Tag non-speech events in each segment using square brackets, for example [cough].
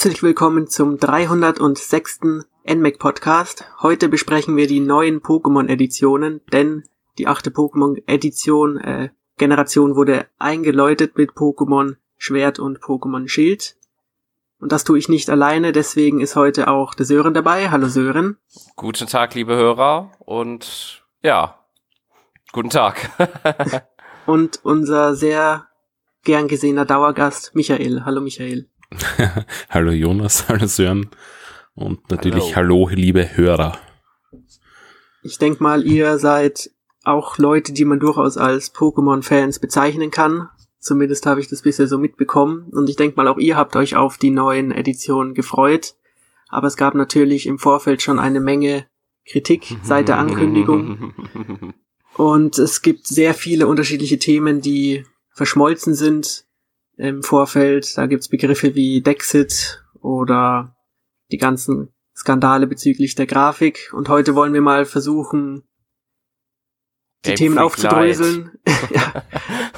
Herzlich willkommen zum 306. NMAC Podcast. Heute besprechen wir die neuen Pokémon-Editionen, denn die achte Pokémon-Edition, äh, Generation wurde eingeläutet mit Pokémon Schwert und Pokémon Schild. Und das tue ich nicht alleine, deswegen ist heute auch der Sören dabei. Hallo Sören. Guten Tag, liebe Hörer und ja, guten Tag. [laughs] und unser sehr gern gesehener Dauergast Michael. Hallo Michael. [laughs] hallo Jonas, [laughs] hallo Sören und natürlich hallo. hallo liebe Hörer. Ich denke mal, ihr seid auch Leute, die man durchaus als Pokémon-Fans bezeichnen kann. Zumindest habe ich das bisher so mitbekommen. Und ich denke mal, auch ihr habt euch auf die neuen Editionen gefreut. Aber es gab natürlich im Vorfeld schon eine Menge Kritik [laughs] seit der Ankündigung. Und es gibt sehr viele unterschiedliche Themen, die verschmolzen sind im Vorfeld. Da gibt's Begriffe wie Dexit oder die ganzen Skandale bezüglich der Grafik. Und heute wollen wir mal versuchen, die Game Themen aufzudröseln, [laughs] ja,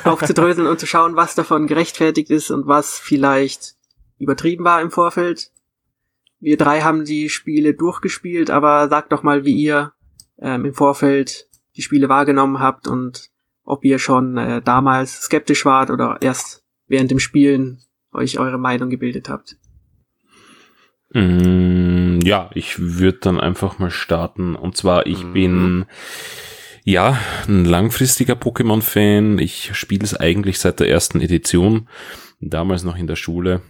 aufzudröseln und zu schauen, was davon gerechtfertigt ist und was vielleicht übertrieben war im Vorfeld. Wir drei haben die Spiele durchgespielt, aber sagt doch mal, wie ihr ähm, im Vorfeld die Spiele wahrgenommen habt und ob ihr schon äh, damals skeptisch wart oder erst während dem Spielen euch eure Meinung gebildet habt. Mm, ja, ich würde dann einfach mal starten. Und zwar, ich mhm. bin ja, ein langfristiger Pokémon-Fan. Ich spiele es eigentlich seit der ersten Edition, damals noch in der Schule.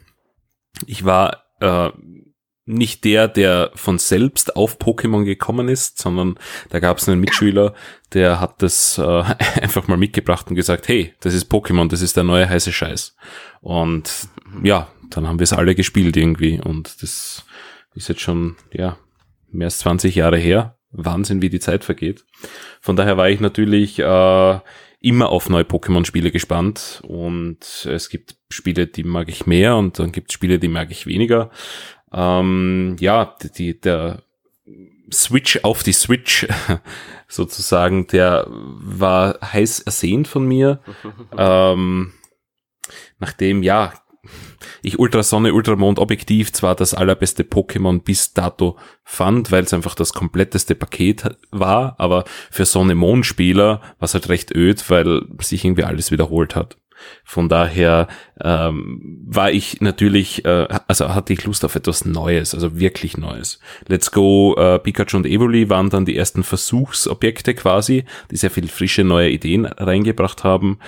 Ich war äh, nicht der, der von selbst auf Pokémon gekommen ist, sondern da gab es einen Mitschüler, der hat das äh, [laughs] einfach mal mitgebracht und gesagt, hey, das ist Pokémon, das ist der neue heiße Scheiß. Und ja, dann haben wir es alle gespielt irgendwie und das ist jetzt schon, ja, mehr als 20 Jahre her. Wahnsinn, wie die Zeit vergeht. Von daher war ich natürlich äh, immer auf neue Pokémon-Spiele gespannt und es gibt Spiele, die mag ich mehr und dann gibt es Spiele, die mag ich weniger. Ähm, ja, die, der Switch auf die Switch [laughs] sozusagen, der war heiß ersehnt von mir. [laughs] ähm, nachdem, ja, ich Ultrasonne, Ultramond objektiv zwar das allerbeste Pokémon bis dato fand, weil es einfach das kompletteste Paket war, aber für Sonne-Mond-Spieler war es halt recht öd, weil sich irgendwie alles wiederholt hat. Von daher ähm, war ich natürlich, äh, also hatte ich Lust auf etwas Neues, also wirklich Neues. Let's Go, äh, Pikachu und Evoli waren dann die ersten Versuchsobjekte quasi, die sehr viel frische neue Ideen reingebracht haben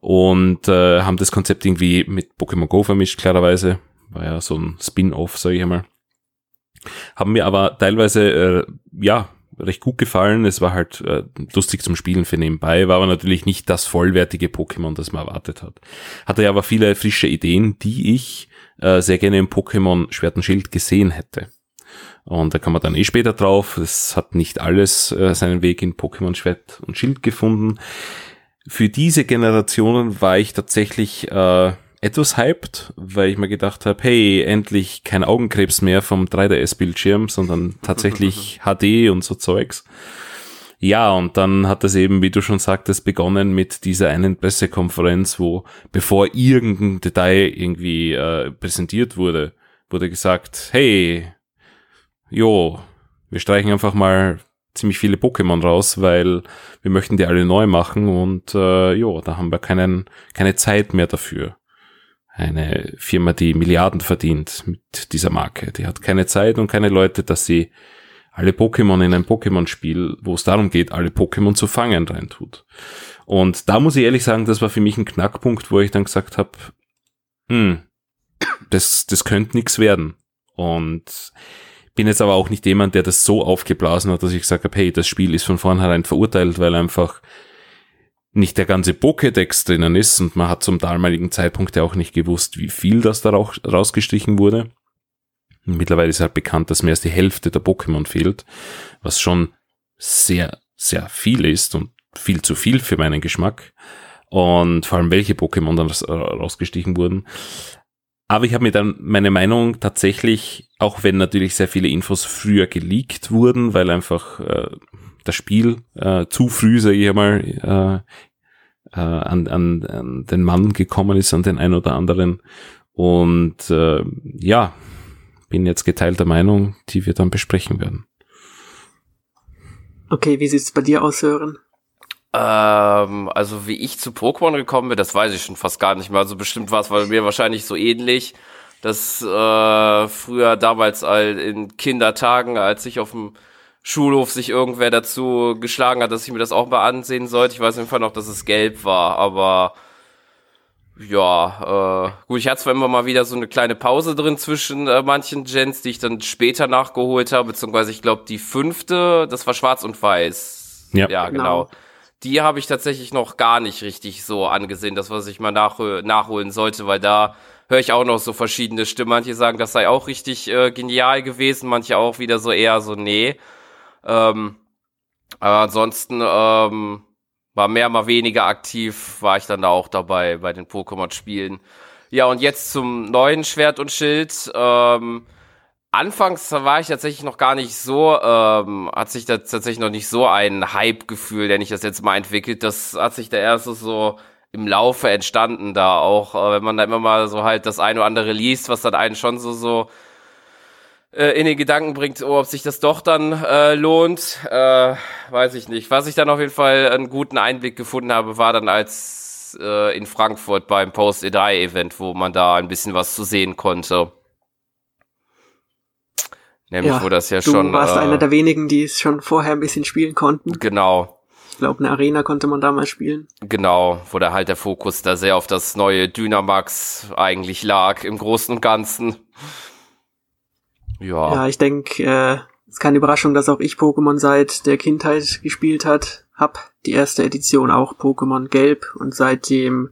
und äh, haben das Konzept irgendwie mit Pokémon Go vermischt, klarerweise. War ja so ein Spin-off, sage ich einmal. Haben mir aber teilweise, äh, ja, recht gut gefallen. Es war halt äh, lustig zum Spielen für nebenbei, war aber natürlich nicht das vollwertige Pokémon, das man erwartet hat. Hatte ja aber viele frische Ideen, die ich äh, sehr gerne im Pokémon Schwert und Schild gesehen hätte. Und da kann man dann eh später drauf. Es hat nicht alles äh, seinen Weg in Pokémon Schwert und Schild gefunden. Für diese Generationen war ich tatsächlich äh, etwas hyped, weil ich mir gedacht habe, hey, endlich kein Augenkrebs mehr vom 3DS-Bildschirm, sondern tatsächlich [laughs] HD und so Zeugs. Ja, und dann hat es eben, wie du schon sagtest, begonnen mit dieser einen Pressekonferenz, wo bevor irgendein Detail irgendwie äh, präsentiert wurde, wurde gesagt, hey, jo, wir streichen einfach mal ziemlich viele Pokémon raus, weil wir möchten die alle neu machen und äh, jo, da haben wir keinen, keine Zeit mehr dafür eine Firma, die Milliarden verdient mit dieser Marke. Die hat keine Zeit und keine Leute, dass sie alle Pokémon in ein Pokémon-Spiel, wo es darum geht, alle Pokémon zu fangen, reintut. Und da muss ich ehrlich sagen, das war für mich ein Knackpunkt, wo ich dann gesagt habe, hm, das, das könnte nichts werden. Und bin jetzt aber auch nicht jemand, der das so aufgeblasen hat, dass ich gesagt habe, hey, das Spiel ist von vornherein verurteilt, weil einfach nicht der ganze Pokédex drinnen ist und man hat zum damaligen Zeitpunkt ja auch nicht gewusst, wie viel das da rausgestrichen wurde. Mittlerweile ist halt bekannt, dass mehr als die Hälfte der Pokémon fehlt, was schon sehr, sehr viel ist und viel zu viel für meinen Geschmack. Und vor allem welche Pokémon dann rausgestichen wurden. Aber ich habe mir dann meine Meinung tatsächlich, auch wenn natürlich sehr viele Infos früher geleakt wurden, weil einfach äh, das Spiel äh, zu früh, sage ich einmal, äh, äh, an, an, an den Mann gekommen ist, an den einen oder anderen. Und äh, ja, bin jetzt geteilter Meinung, die wir dann besprechen werden. Okay, wie sieht's bei dir aus, Sören? Ähm, also wie ich zu Pokémon gekommen bin, das weiß ich schon fast gar nicht mehr. Also bestimmt war es bei mir wahrscheinlich so ähnlich, dass äh, früher damals all in Kindertagen, als ich auf dem Schulhof sich irgendwer dazu geschlagen hat, dass ich mir das auch mal ansehen sollte. Ich weiß jeden Fall noch, dass es gelb war, aber ja, äh, gut, ich hatte zwar immer mal wieder so eine kleine Pause drin zwischen äh, manchen Gens, die ich dann später nachgeholt habe, beziehungsweise ich glaube die fünfte, das war schwarz und weiß. Ja, ja genau. genau. Die habe ich tatsächlich noch gar nicht richtig so angesehen, das was ich mal nach, nachholen sollte, weil da höre ich auch noch so verschiedene Stimmen. Manche sagen, das sei auch richtig äh, genial gewesen, manche auch wieder so eher so, nee. Ähm, aber ansonsten ähm, war mehr, mal weniger aktiv, war ich dann da auch dabei bei den Pokémon-Spielen. Ja, und jetzt zum neuen Schwert und Schild. Ähm, anfangs war ich tatsächlich noch gar nicht so, ähm, hat sich da tatsächlich noch nicht so ein Hype-Gefühl, wenn ich das jetzt mal entwickelt. Das hat sich da erst so im Laufe entstanden da auch, äh, wenn man da immer mal so halt das eine oder andere liest, was dann einen schon so, so äh, in den Gedanken bringt, oh, ob sich das doch dann äh, lohnt, äh, weiß ich nicht. Was ich dann auf jeden Fall einen guten Einblick gefunden habe, war dann als äh, in Frankfurt beim Post-Edai-Event, wo man da ein bisschen was zu sehen konnte. Nämlich, ja, wo das ja du schon. Du warst äh, einer der wenigen, die es schon vorher ein bisschen spielen konnten. Genau. Ich glaube, eine Arena konnte man damals spielen. Genau, wo da halt der Fokus da sehr auf das neue Dynamax eigentlich lag, im Großen und Ganzen. Ja. Ja, ich denke, äh, ist keine Überraschung, dass auch ich Pokémon seit der Kindheit gespielt hat. Hab die erste Edition auch Pokémon Gelb und seitdem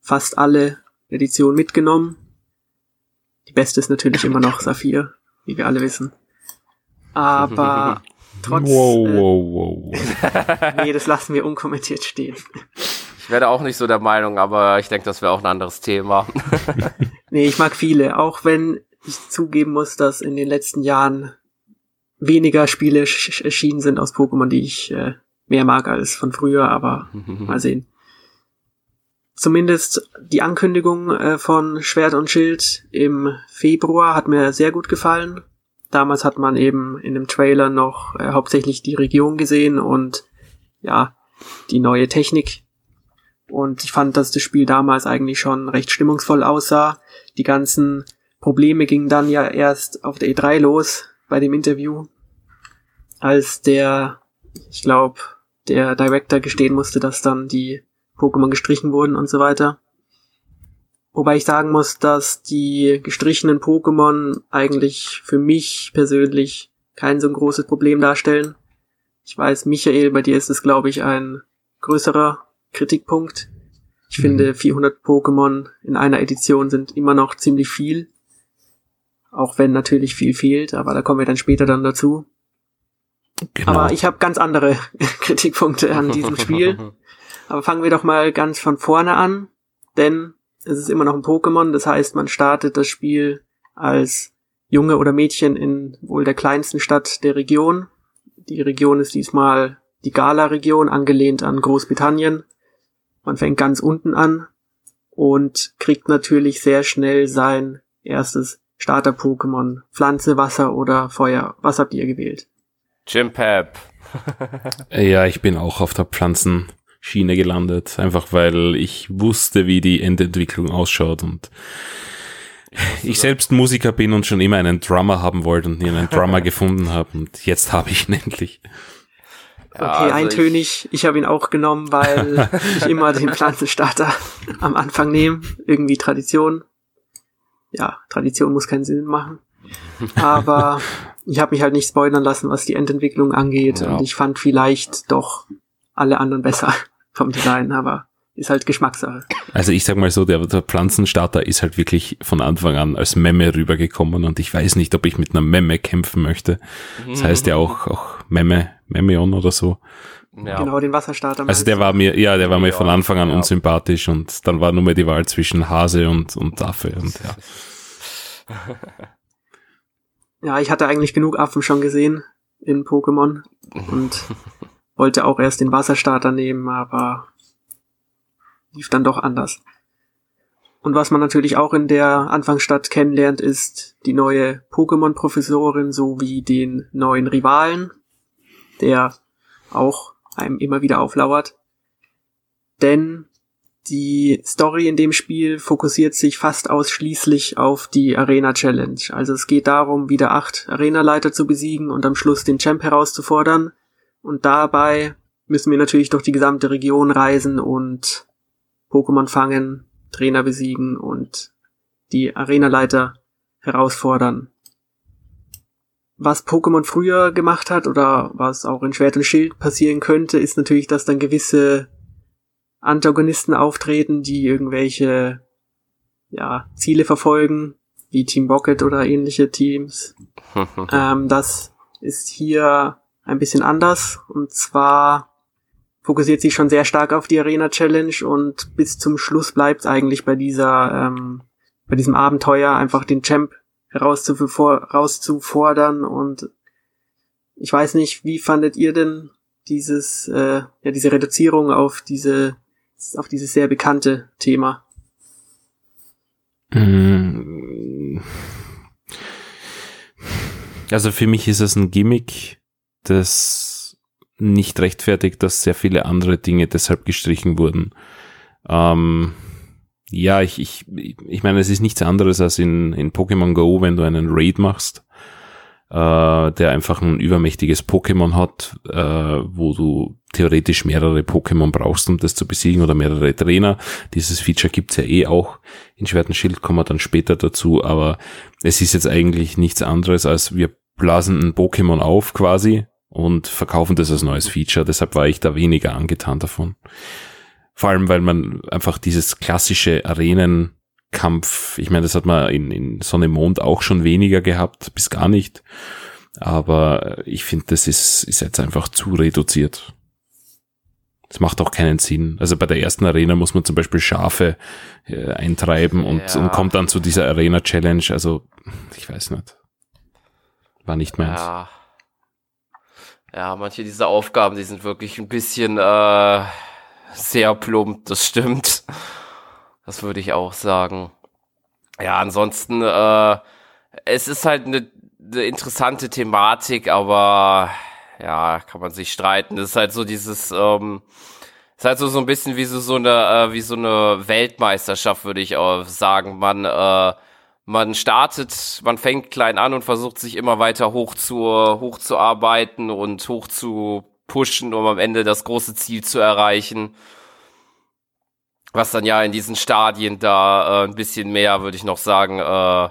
fast alle Editionen mitgenommen. Die beste ist natürlich immer noch [laughs] Saphir, wie wir alle wissen. Aber [laughs] trotz. Wow, wow, wow. [laughs] nee, das lassen wir unkommentiert stehen. Ich werde auch nicht so der Meinung, aber ich denke, das wäre auch ein anderes Thema. nee, ich mag viele, auch wenn ich zugeben muss, dass in den letzten Jahren weniger Spiele erschienen sind aus Pokémon, die ich äh, mehr mag als von früher, aber [laughs] mal sehen. Zumindest die Ankündigung äh, von Schwert und Schild im Februar hat mir sehr gut gefallen. Damals hat man eben in dem Trailer noch äh, hauptsächlich die Region gesehen und ja, die neue Technik. Und ich fand, dass das Spiel damals eigentlich schon recht stimmungsvoll aussah. Die ganzen Probleme gingen dann ja erst auf der E3 los bei dem Interview, als der, ich glaube, der Director gestehen musste, dass dann die Pokémon gestrichen wurden und so weiter. Wobei ich sagen muss, dass die gestrichenen Pokémon eigentlich für mich persönlich kein so ein großes Problem darstellen. Ich weiß, Michael, bei dir ist es, glaube ich, ein größerer Kritikpunkt. Ich mhm. finde, 400 Pokémon in einer Edition sind immer noch ziemlich viel. Auch wenn natürlich viel fehlt, aber da kommen wir dann später dann dazu. Genau. Aber ich habe ganz andere [laughs] Kritikpunkte an diesem [laughs] Spiel. aber fangen wir doch mal ganz von vorne an, denn es ist immer noch ein Pokémon, das heißt, man startet das Spiel als Junge oder Mädchen in wohl der kleinsten Stadt der Region. Die Region ist diesmal die Gala-Region, angelehnt an Großbritannien. Man fängt ganz unten an und kriegt natürlich sehr schnell sein erstes Starter-Pokémon? Pflanze, Wasser oder Feuer? Was habt ihr gewählt? Chimpap. [laughs] ja, ich bin auch auf der Pflanzenschiene gelandet, einfach weil ich wusste, wie die Endentwicklung ausschaut und ich selbst Musiker bin und schon immer einen Drummer haben wollte und nie einen Drummer [laughs] gefunden habe und jetzt habe ich ihn [laughs] endlich. Okay, also eintönig. Ich, ich habe ihn auch genommen, weil ich immer den Pflanzenstarter am Anfang nehme. Irgendwie Tradition ja, Tradition muss keinen Sinn machen. [laughs] Aber ich habe mich halt nicht spoilern lassen, was die Endentwicklung angeht. Ja. Und ich fand vielleicht doch alle anderen besser [laughs] vom Design, aber ist halt Geschmackssache. Also ich sag mal so, der, der Pflanzenstarter ist halt wirklich von Anfang an als Memme rübergekommen und ich weiß nicht, ob ich mit einer Memme kämpfen möchte. Das heißt ja auch, auch Memme, Memeon oder so. Ja. Genau, den Wasserstarter. Also der war mir, ja, der war mir von Anfang an ja. unsympathisch und dann war nur mehr die Wahl zwischen Hase und, und Affe und ja. ja, ich hatte eigentlich genug Affen schon gesehen in Pokémon und [laughs] wollte auch erst den Wasserstarter nehmen, aber lief dann doch anders. Und was man natürlich auch in der Anfangsstadt kennenlernt, ist die neue Pokémon-Professorin sowie den neuen Rivalen, der auch einem immer wieder auflauert. Denn die Story in dem Spiel fokussiert sich fast ausschließlich auf die Arena Challenge. Also es geht darum, wieder acht Arenaleiter zu besiegen und am Schluss den Champ herauszufordern. Und dabei müssen wir natürlich durch die gesamte Region reisen und Pokémon fangen, Trainer besiegen und die Arenaleiter herausfordern. Was Pokémon früher gemacht hat oder was auch in Schwert und Schild passieren könnte, ist natürlich, dass dann gewisse Antagonisten auftreten, die irgendwelche ja, Ziele verfolgen, wie Team Rocket oder ähnliche Teams. [laughs] ähm, das ist hier ein bisschen anders und zwar fokussiert sich schon sehr stark auf die Arena Challenge und bis zum Schluss bleibt es eigentlich bei dieser ähm, bei diesem Abenteuer einfach den Champ herauszufordern und ich weiß nicht, wie fandet ihr denn dieses äh, ja diese Reduzierung auf diese auf dieses sehr bekannte Thema? Mm. Also für mich ist es ein Gimmick, das nicht rechtfertigt, dass sehr viele andere Dinge deshalb gestrichen wurden. Ähm, ja, ich, ich, ich meine, es ist nichts anderes als in, in Pokémon Go, wenn du einen Raid machst äh, der einfach ein übermächtiges Pokémon hat, äh, wo du theoretisch mehrere Pokémon brauchst, um das zu besiegen oder mehrere Trainer. Dieses Feature gibt's ja eh auch. In Schwert und Schild kommen wir dann später dazu, aber es ist jetzt eigentlich nichts anderes, als wir blasen ein Pokémon auf quasi und verkaufen das als neues Feature. Deshalb war ich da weniger angetan davon. Vor allem, weil man einfach dieses klassische Arenen Kampf. Ich meine, das hat man in, in Sonne Mond auch schon weniger gehabt, bis gar nicht. Aber ich finde, das ist, ist jetzt einfach zu reduziert. Das macht auch keinen Sinn. Also bei der ersten Arena muss man zum Beispiel Schafe äh, eintreiben und, ja. und kommt dann zu dieser Arena Challenge. Also, ich weiß nicht. War nicht meins. Ja. Ja, manche dieser Aufgaben, die sind wirklich ein bisschen äh, sehr plump, das stimmt. Das würde ich auch sagen. Ja, ansonsten, äh, es ist halt eine, eine interessante Thematik, aber ja, kann man sich streiten. Es ist halt so dieses, ähm, ist halt so, so ein bisschen wie so, so eine, äh, wie so eine Weltmeisterschaft, würde ich auch sagen. Man, äh, man startet, man fängt klein an und versucht sich immer weiter hoch zu, hochzuarbeiten und hoch zu pushen, um am Ende das große Ziel zu erreichen was dann ja in diesen Stadien da äh, ein bisschen mehr, würde ich noch sagen, äh,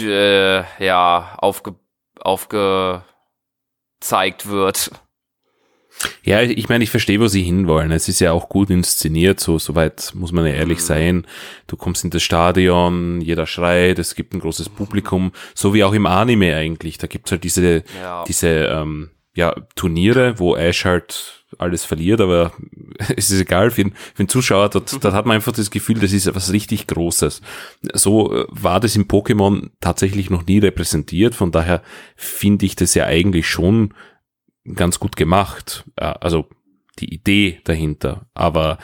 äh, ja, aufge, aufgezeigt wird. Ja, ich meine, ich verstehe, wo sie hinwollen. Es ist ja auch gut inszeniert, so soweit muss man ja ehrlich mhm. sein. Du kommst in das Stadion, jeder schreit, es gibt ein großes Publikum, so wie auch im Anime eigentlich. Da gibt's halt diese, ja. diese ähm, ja, Turniere, wo Ash halt alles verliert, aber [laughs] es ist egal, für den, für den Zuschauer, dort, [laughs] dort hat man einfach das Gefühl, das ist etwas richtig Großes. So äh, war das im Pokémon tatsächlich noch nie repräsentiert, von daher finde ich das ja eigentlich schon ganz gut gemacht. Also die Idee dahinter, aber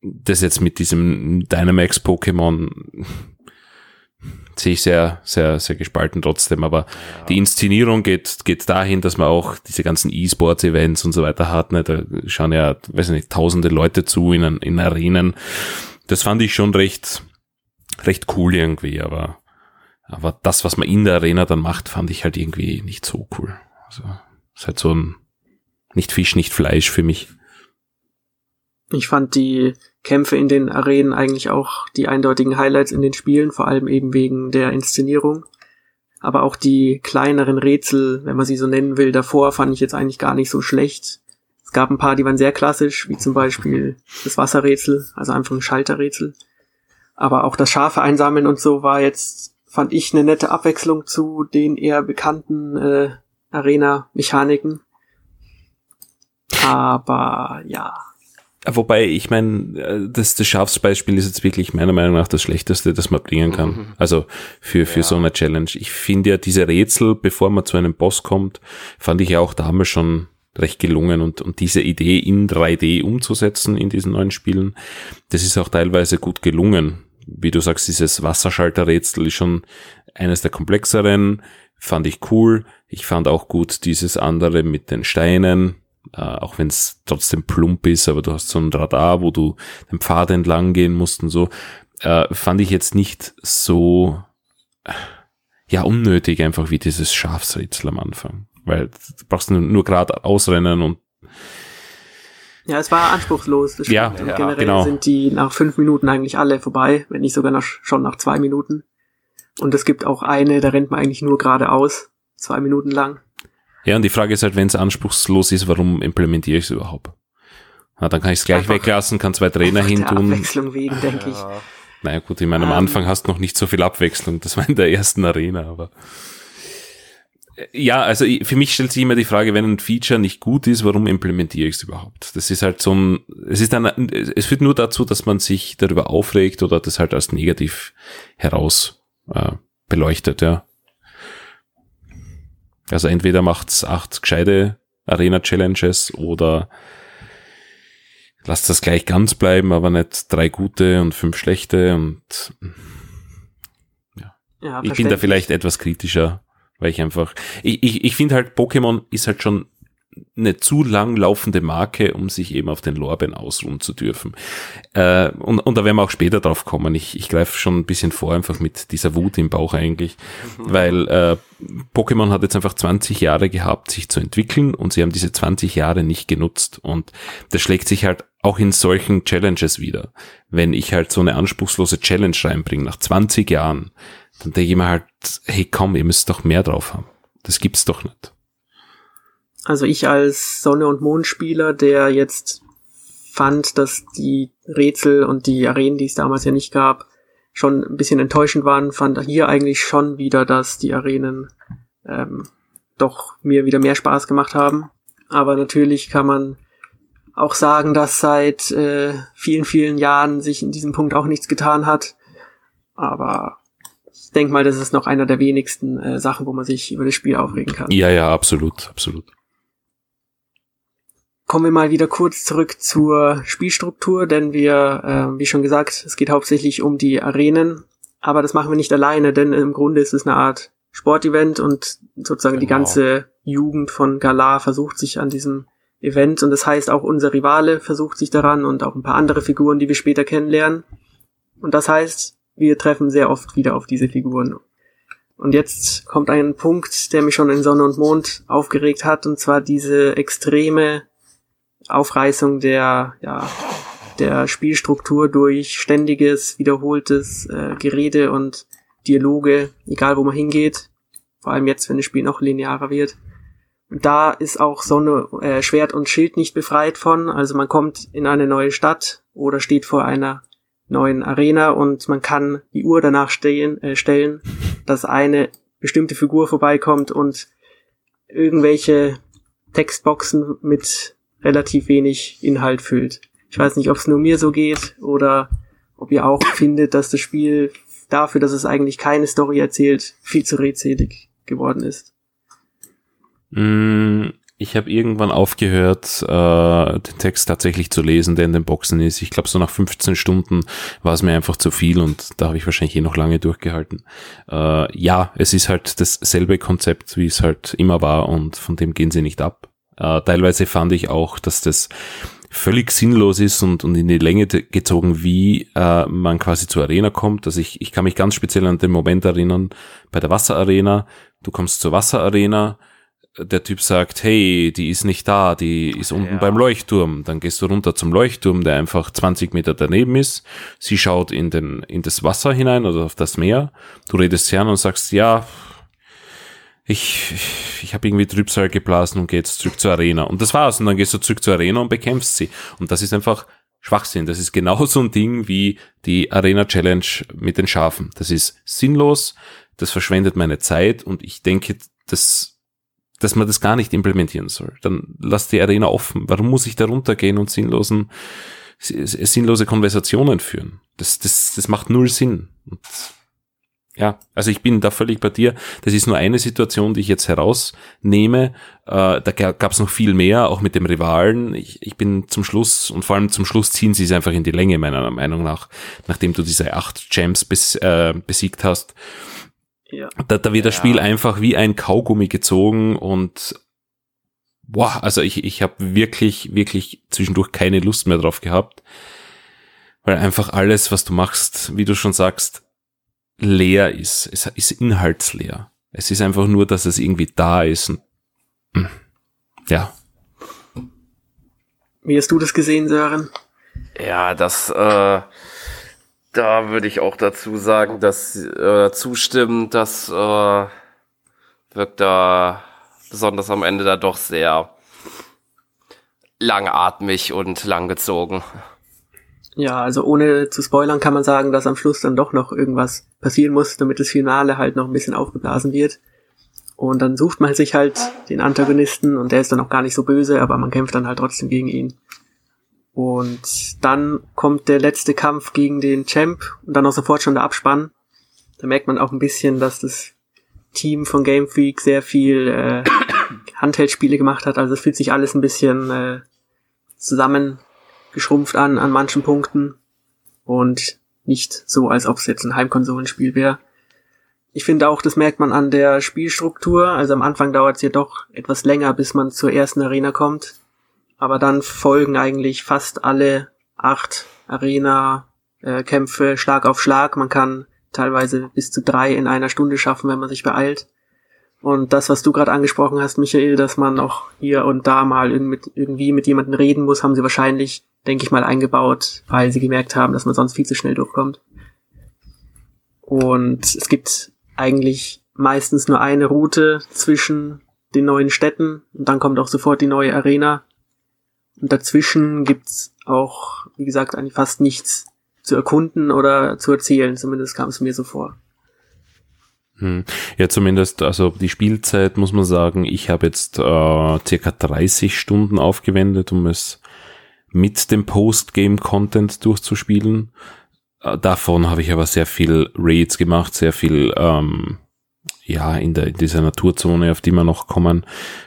das jetzt mit diesem Dynamax Pokémon sehe ich sehr, sehr, sehr gespalten trotzdem. Aber ja. die Inszenierung geht, geht dahin, dass man auch diese ganzen E-Sports-Events und so weiter hat. Ne? Da schauen ja, weiß nicht, tausende Leute zu in, in Arenen. Das fand ich schon recht, recht cool irgendwie, aber, aber das, was man in der Arena dann macht, fand ich halt irgendwie nicht so cool. Also, ist halt so ein, nicht Fisch, nicht Fleisch für mich. Ich fand die Kämpfe in den Arenen eigentlich auch die eindeutigen Highlights in den Spielen, vor allem eben wegen der Inszenierung. Aber auch die kleineren Rätsel, wenn man sie so nennen will, davor fand ich jetzt eigentlich gar nicht so schlecht. Es gab ein paar, die waren sehr klassisch, wie zum Beispiel das Wasserrätsel, also einfach ein Schalterrätsel. Aber auch das Schafe einsammeln und so war jetzt, fand ich, eine nette Abwechslung zu den eher bekannten äh, Arena-Mechaniken. Aber ja, Wobei, ich meine, äh, das, das Schafsbeispiel ist jetzt wirklich meiner Meinung nach das Schlechteste, das man bringen kann. Mhm. Also für, für ja. so eine Challenge. Ich finde ja diese Rätsel, bevor man zu einem Boss kommt, fand ich ja auch damals schon recht gelungen und, und diese Idee in 3D umzusetzen in diesen neuen Spielen, das ist auch teilweise gut gelungen. wie du sagst, dieses Wasserschalterrätsel ist schon eines der komplexeren, fand ich cool. Ich fand auch gut dieses andere mit den Steinen, äh, auch wenn es trotzdem plump ist, aber du hast so ein Radar, wo du den Pfad entlang gehen musst und so. Äh, fand ich jetzt nicht so, ja, unnötig einfach wie dieses Schafsrätsel am Anfang. Weil du brauchst nur, nur gerade ausrennen und ja, es war anspruchslos. Das ja, ja, generell genau. sind die nach fünf Minuten eigentlich alle vorbei, wenn nicht sogar noch, schon nach zwei Minuten. Und es gibt auch eine, da rennt man eigentlich nur geradeaus, zwei Minuten lang. Ja, und die Frage ist halt, wenn es anspruchslos ist, warum implementiere ich es überhaupt? Na, dann kann ich es gleich Einfach weglassen, kann zwei Trainer hin tun. Abwechslung wegen, [laughs] denke ich. Naja gut, ich meine, am um, ähm. Anfang hast du noch nicht so viel Abwechslung. Das war in der ersten Arena, aber äh, ja, also für mich stellt sich immer die Frage, wenn ein Feature nicht gut ist, warum implementiere ich es überhaupt? Das ist halt so ein, es ist dann, es führt nur dazu, dass man sich darüber aufregt oder das halt als negativ heraus äh, beleuchtet, ja. Also entweder macht's acht gescheite Arena-Challenges oder lasst das gleich ganz bleiben, aber nicht drei gute und fünf schlechte und ja. ja ich bin da vielleicht etwas kritischer, weil ich einfach, ich, ich, ich finde halt, Pokémon ist halt schon eine zu lang laufende Marke, um sich eben auf den Lorbeeren ausruhen zu dürfen. Äh, und, und da werden wir auch später drauf kommen. Ich, ich greife schon ein bisschen vor, einfach mit dieser Wut im Bauch eigentlich, mhm. weil äh, Pokémon hat jetzt einfach 20 Jahre gehabt, sich zu entwickeln und sie haben diese 20 Jahre nicht genutzt. Und das schlägt sich halt auch in solchen Challenges wieder. Wenn ich halt so eine anspruchslose Challenge reinbringe, nach 20 Jahren, dann denke ich mir halt, hey komm, ihr müsst doch mehr drauf haben. Das gibt's doch nicht. Also ich als Sonne- und Mondspieler, der jetzt fand, dass die Rätsel und die Arenen, die es damals ja nicht gab, schon ein bisschen enttäuschend waren, fand hier eigentlich schon wieder, dass die Arenen ähm, doch mir wieder mehr Spaß gemacht haben. Aber natürlich kann man auch sagen, dass seit äh, vielen, vielen Jahren sich in diesem Punkt auch nichts getan hat. Aber ich denke mal, das ist noch einer der wenigsten äh, Sachen, wo man sich über das Spiel aufregen kann. Ja, ja, absolut, absolut. Kommen wir mal wieder kurz zurück zur Spielstruktur, denn wir, äh, wie schon gesagt, es geht hauptsächlich um die Arenen, aber das machen wir nicht alleine, denn im Grunde ist es eine Art Sportevent und sozusagen genau. die ganze Jugend von Galar versucht sich an diesem Event und das heißt auch unser Rivale versucht sich daran und auch ein paar andere Figuren, die wir später kennenlernen. Und das heißt, wir treffen sehr oft wieder auf diese Figuren. Und jetzt kommt ein Punkt, der mich schon in Sonne und Mond aufgeregt hat, und zwar diese extreme Aufreißung der, ja, der Spielstruktur durch ständiges, wiederholtes äh, Gerede und Dialoge, egal wo man hingeht. Vor allem jetzt, wenn das Spiel noch linearer wird. Und da ist auch Sonne, äh, Schwert und Schild nicht befreit von. Also man kommt in eine neue Stadt oder steht vor einer neuen Arena und man kann die Uhr danach stehen, äh, stellen, dass eine bestimmte Figur vorbeikommt und irgendwelche Textboxen mit relativ wenig Inhalt füllt. Ich weiß nicht, ob es nur mir so geht oder ob ihr auch findet, dass das Spiel dafür, dass es eigentlich keine Story erzählt, viel zu redselig geworden ist. Mm, ich habe irgendwann aufgehört, äh, den Text tatsächlich zu lesen, der in den Boxen ist. Ich glaube, so nach 15 Stunden war es mir einfach zu viel und da habe ich wahrscheinlich eh noch lange durchgehalten. Äh, ja, es ist halt dasselbe Konzept, wie es halt immer war und von dem gehen sie nicht ab. Äh, teilweise fand ich auch, dass das völlig sinnlos ist und, und in die Länge gezogen, wie äh, man quasi zur Arena kommt. Also ich, ich kann mich ganz speziell an den Moment erinnern, bei der Wasserarena, du kommst zur Wasserarena, der Typ sagt, hey, die ist nicht da, die ist unten ja. beim Leuchtturm. Dann gehst du runter zum Leuchtturm, der einfach 20 Meter daneben ist. Sie schaut in, den, in das Wasser hinein oder auf das Meer. Du redest sie an und sagst, ja, ich, ich, habe irgendwie Trübsal geblasen und gehe jetzt zurück zur Arena. Und das war's. Und dann gehst du zurück zur Arena und bekämpfst sie. Und das ist einfach Schwachsinn. Das ist genau so ein Ding wie die Arena Challenge mit den Schafen. Das ist sinnlos, das verschwendet meine Zeit und ich denke, dass, dass man das gar nicht implementieren soll. Dann lass die Arena offen. Warum muss ich da runtergehen und sinnlosen, sinnlose Konversationen führen? Das, das, das macht null Sinn. Und ja, also ich bin da völlig bei dir. Das ist nur eine Situation, die ich jetzt herausnehme. Äh, da gab es noch viel mehr, auch mit dem Rivalen. Ich, ich bin zum Schluss und vor allem zum Schluss ziehen sie es einfach in die Länge, meiner Meinung nach, nachdem du diese acht Champs bes, äh, besiegt hast. Ja. Da, da wird das Spiel einfach wie ein Kaugummi gezogen und boah, also ich, ich habe wirklich, wirklich zwischendurch keine Lust mehr drauf gehabt. Weil einfach alles, was du machst, wie du schon sagst, leer ist. Es ist inhaltsleer. Es ist einfach nur, dass es irgendwie da ist. Hm. Ja. Wie hast du das gesehen, Sören? Ja, das, äh, da würde ich auch dazu sagen, dass äh, zustimmen, das äh, wirkt da besonders am Ende da doch sehr langatmig und langgezogen. Ja, also ohne zu spoilern kann man sagen, dass am Schluss dann doch noch irgendwas passieren muss, damit das Finale halt noch ein bisschen aufgeblasen wird. Und dann sucht man sich halt den Antagonisten und der ist dann auch gar nicht so böse, aber man kämpft dann halt trotzdem gegen ihn. Und dann kommt der letzte Kampf gegen den Champ und dann auch sofort schon der Abspann. Da merkt man auch ein bisschen, dass das Team von Game Freak sehr viel äh, [coughs] Handheldspiele gemacht hat. Also es fühlt sich alles ein bisschen äh, zusammen geschrumpft an, an manchen Punkten. Und nicht so, als ob es jetzt ein Heimkonsolenspiel wäre. Ich finde auch, das merkt man an der Spielstruktur. Also am Anfang dauert es ja doch etwas länger, bis man zur ersten Arena kommt. Aber dann folgen eigentlich fast alle acht Arena-Kämpfe Schlag auf Schlag. Man kann teilweise bis zu drei in einer Stunde schaffen, wenn man sich beeilt. Und das, was du gerade angesprochen hast, Michael, dass man auch hier und da mal irgendwie mit jemandem reden muss, haben sie wahrscheinlich denke ich mal, eingebaut, weil sie gemerkt haben, dass man sonst viel zu schnell durchkommt. Und es gibt eigentlich meistens nur eine Route zwischen den neuen Städten und dann kommt auch sofort die neue Arena. Und dazwischen gibt's auch, wie gesagt, eigentlich fast nichts zu erkunden oder zu erzählen. Zumindest kam es mir so vor. Hm. Ja, zumindest, also die Spielzeit muss man sagen, ich habe jetzt äh, circa 30 Stunden aufgewendet, um es mit dem Post-Game-Content durchzuspielen. Äh, davon habe ich aber sehr viel Raids gemacht, sehr viel ähm, ja in, der, in dieser Naturzone, auf die wir noch kommen,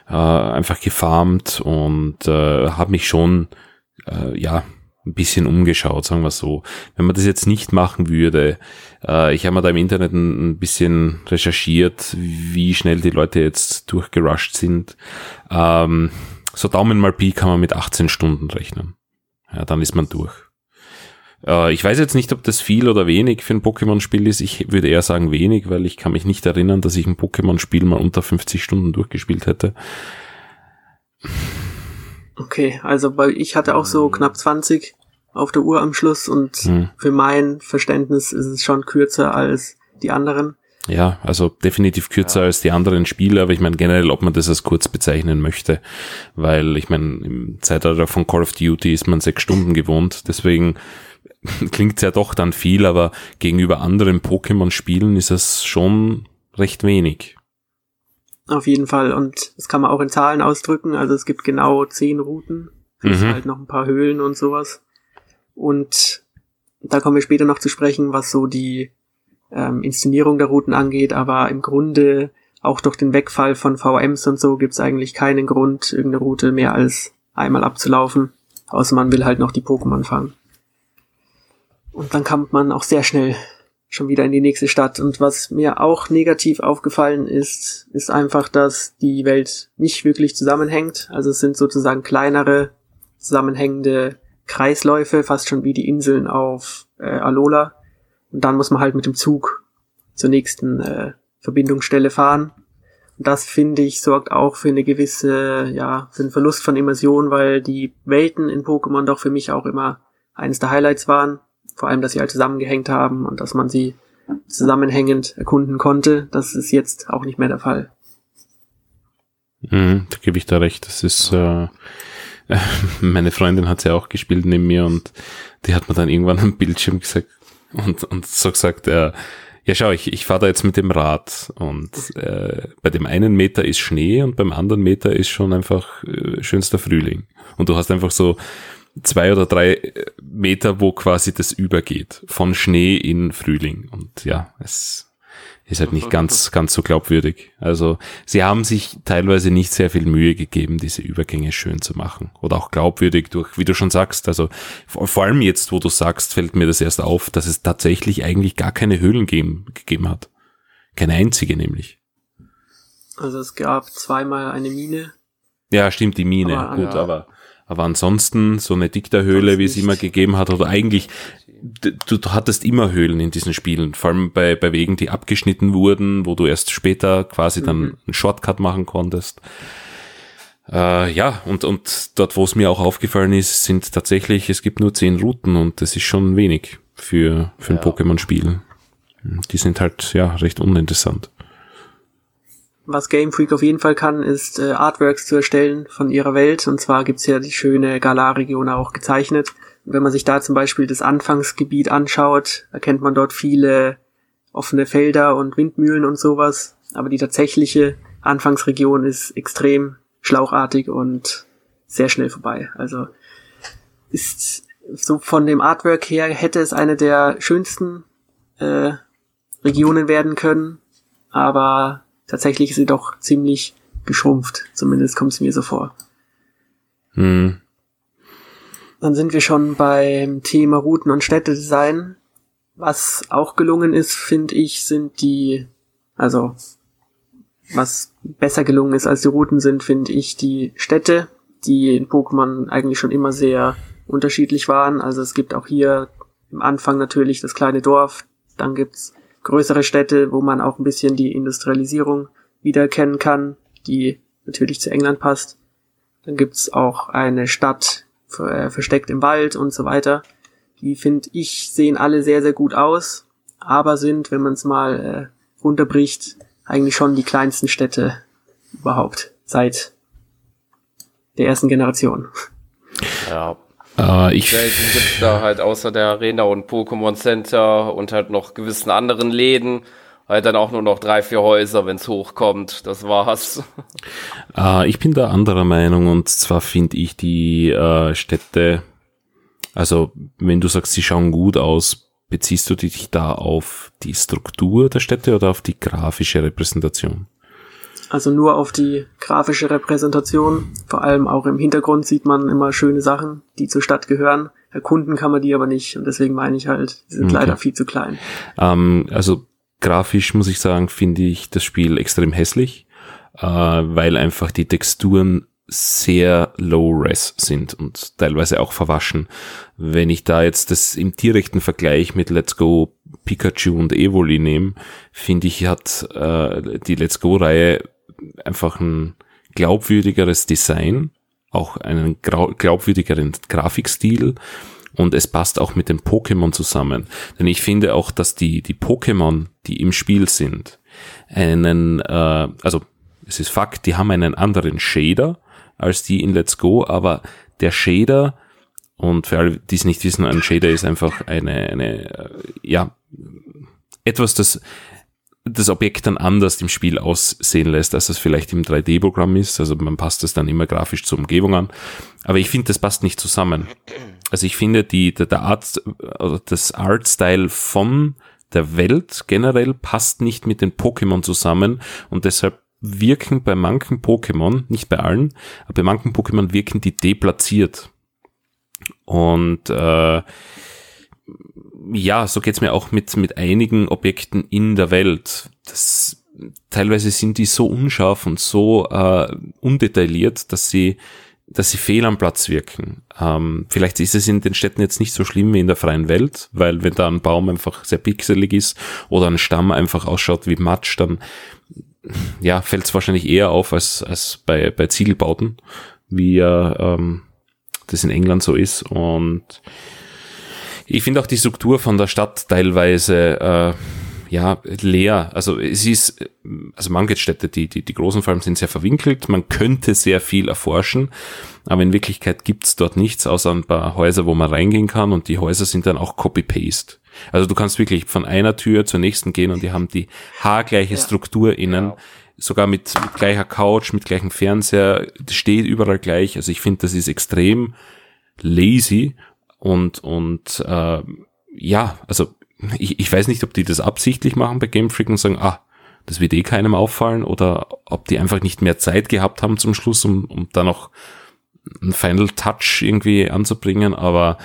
äh, einfach gefarmt und äh, habe mich schon äh, ja ein bisschen umgeschaut, sagen wir so. Wenn man das jetzt nicht machen würde, äh, ich habe mal da im Internet ein, ein, bisschen recherchiert, wie schnell die Leute jetzt durchgerusht sind. Ähm, so Daumen mal Pi kann man mit 18 Stunden rechnen. Ja, dann ist man durch. Äh, ich weiß jetzt nicht, ob das viel oder wenig für ein Pokémon-Spiel ist. Ich würde eher sagen wenig, weil ich kann mich nicht erinnern, dass ich ein Pokémon-Spiel mal unter 50 Stunden durchgespielt hätte. Okay, also weil ich hatte auch so knapp 20 auf der Uhr am Schluss und hm. für mein Verständnis ist es schon kürzer als die anderen. Ja, also definitiv kürzer ja. als die anderen Spiele, aber ich meine generell, ob man das als kurz bezeichnen möchte, weil ich meine, im Zeitalter von Call of Duty ist man sechs Stunden gewohnt, deswegen [laughs] klingt es ja doch dann viel, aber gegenüber anderen Pokémon-Spielen ist es schon recht wenig. Auf jeden Fall, und das kann man auch in Zahlen ausdrücken, also es gibt genau zehn Routen, es mhm. halt noch ein paar Höhlen und sowas. Und da kommen wir später noch zu sprechen, was so die ähm, Inszenierung der Routen angeht, aber im Grunde auch durch den Wegfall von VMs und so gibt's eigentlich keinen Grund, irgendeine Route mehr als einmal abzulaufen, außer man will halt noch die Pokémon fangen. Und dann kommt man auch sehr schnell schon wieder in die nächste Stadt. Und was mir auch negativ aufgefallen ist, ist einfach, dass die Welt nicht wirklich zusammenhängt. Also es sind sozusagen kleinere, zusammenhängende Kreisläufe, fast schon wie die Inseln auf äh, Alola. Und dann muss man halt mit dem Zug zur nächsten äh, Verbindungsstelle fahren. Und das finde ich sorgt auch für eine gewisse, ja, für einen Verlust von Immersion, weil die Welten in Pokémon doch für mich auch immer eines der Highlights waren. Vor allem, dass sie halt zusammengehängt haben und dass man sie zusammenhängend erkunden konnte. Das ist jetzt auch nicht mehr der Fall. Mhm, da gebe ich da recht. Das ist, äh, [laughs] meine Freundin hat ja auch gespielt neben mir und die hat mir dann irgendwann am Bildschirm gesagt, und, und so gesagt, äh, ja schau, ich, ich fahre da jetzt mit dem Rad und äh, bei dem einen Meter ist Schnee und beim anderen Meter ist schon einfach äh, schönster Frühling. Und du hast einfach so zwei oder drei Meter, wo quasi das übergeht, von Schnee in Frühling. Und ja, es ist halt nicht ganz, ganz so glaubwürdig. Also sie haben sich teilweise nicht sehr viel Mühe gegeben, diese Übergänge schön zu machen. Oder auch glaubwürdig durch, wie du schon sagst, also vor, allem jetzt, wo du sagst, fällt mir das erst auf, dass es tatsächlich eigentlich gar keine Höhlen geben, gegeben hat. Keine einzige nämlich. Also es gab zweimal eine Mine. Ja, stimmt, die Mine, aber, gut, aber aber ansonsten so eine Dikterhöhle, wie es immer gegeben hat, oder eigentlich, du, du hattest immer Höhlen in diesen Spielen, vor allem bei, bei Wegen, die abgeschnitten wurden, wo du erst später quasi mhm. dann einen Shortcut machen konntest. Äh, ja, und, und dort, wo es mir auch aufgefallen ist, sind tatsächlich, es gibt nur zehn Routen und das ist schon wenig für, für ein ja. Pokémon-Spiel. Die sind halt, ja, recht uninteressant. Was Game Freak auf jeden Fall kann, ist äh, Artworks zu erstellen von ihrer Welt. Und zwar gibt's ja die schöne Galar-Region auch gezeichnet. Wenn man sich da zum Beispiel das Anfangsgebiet anschaut, erkennt man dort viele offene Felder und Windmühlen und sowas. Aber die tatsächliche Anfangsregion ist extrem schlauchartig und sehr schnell vorbei. Also ist so von dem Artwork her hätte es eine der schönsten äh, Regionen werden können, aber tatsächlich ist sie doch ziemlich geschrumpft. Zumindest kommt es mir so vor. Hm. Dann sind wir schon beim Thema Routen- und Städtedesign. Was auch gelungen ist, finde ich, sind die, also was besser gelungen ist als die Routen sind, finde ich die Städte, die in Pokémon eigentlich schon immer sehr unterschiedlich waren. Also es gibt auch hier im Anfang natürlich das kleine Dorf, dann gibt's größere Städte, wo man auch ein bisschen die Industrialisierung wiedererkennen kann, die natürlich zu England passt. Dann gibt's auch eine Stadt äh, versteckt im Wald und so weiter. Die finde ich sehen alle sehr, sehr gut aus, aber sind, wenn man es mal äh, runterbricht, eigentlich schon die kleinsten Städte überhaupt seit der ersten Generation. Ja, äh, ich Selten gibt's da halt außer der Arena und Pokémon Center und halt noch gewissen anderen Läden halt dann auch nur noch drei, vier Häuser, wenn's hochkommt. Das war's. Äh, ich bin da anderer Meinung und zwar finde ich die äh, Städte, also wenn du sagst, sie schauen gut aus, beziehst du dich da auf die Struktur der Städte oder auf die grafische Repräsentation? Also nur auf die grafische Repräsentation. Vor allem auch im Hintergrund sieht man immer schöne Sachen, die zur Stadt gehören. Erkunden kann man die aber nicht. Und deswegen meine ich halt, die sind okay. leider viel zu klein. Ähm, also grafisch muss ich sagen, finde ich das Spiel extrem hässlich, äh, weil einfach die Texturen sehr low-res sind und teilweise auch verwaschen. Wenn ich da jetzt das im direkten Vergleich mit Let's Go Pikachu und Evoli nehme, finde ich, hat äh, die Let's Go-Reihe einfach ein glaubwürdigeres Design, auch einen glaubwürdigeren Grafikstil und es passt auch mit den Pokémon zusammen. Denn ich finde auch, dass die, die Pokémon, die im Spiel sind, einen, äh, also es ist Fakt, die haben einen anderen Shader als die in Let's Go, aber der Shader, und für alle, die es nicht wissen, ein Shader ist einfach eine, eine, äh, ja, etwas, das das Objekt dann anders im Spiel aussehen lässt, als es vielleicht im 3D-Programm ist. Also man passt es dann immer grafisch zur Umgebung an. Aber ich finde, das passt nicht zusammen. Also ich finde, die, der, der Art, also das Artstyle von der Welt generell passt nicht mit den Pokémon zusammen und deshalb wirken bei manchen Pokémon, nicht bei allen, aber bei manchen Pokémon wirken die deplatziert. Und äh, ja, so geht's mir auch mit, mit einigen Objekten in der Welt. Das, teilweise sind die so unscharf und so äh, undetailliert, dass sie, dass sie fehl am Platz wirken. Ähm, vielleicht ist es in den Städten jetzt nicht so schlimm wie in der freien Welt, weil wenn da ein Baum einfach sehr pixelig ist oder ein Stamm einfach ausschaut wie Matsch, dann ja, fällt es wahrscheinlich eher auf als, als bei, bei Ziegelbauten, wie ja ähm, das in England so ist. Und ich finde auch die Struktur von der Stadt teilweise äh, ja leer. Also es ist, also Mangetstädte, die, die, die großen vor allem sind sehr verwinkelt. Man könnte sehr viel erforschen, aber in Wirklichkeit gibt's dort nichts, außer ein paar Häuser, wo man reingehen kann und die Häuser sind dann auch Copy-Paste. Also du kannst wirklich von einer Tür zur nächsten gehen und die haben die haargleiche ja. Struktur innen. Genau sogar mit, mit gleicher Couch, mit gleichem Fernseher, steht überall gleich. Also ich finde, das ist extrem lazy und, und äh, ja, also ich, ich weiß nicht, ob die das absichtlich machen bei Game Freak und sagen, ah, das wird eh keinem auffallen oder ob die einfach nicht mehr Zeit gehabt haben zum Schluss, um, um da noch einen Final Touch irgendwie anzubringen, aber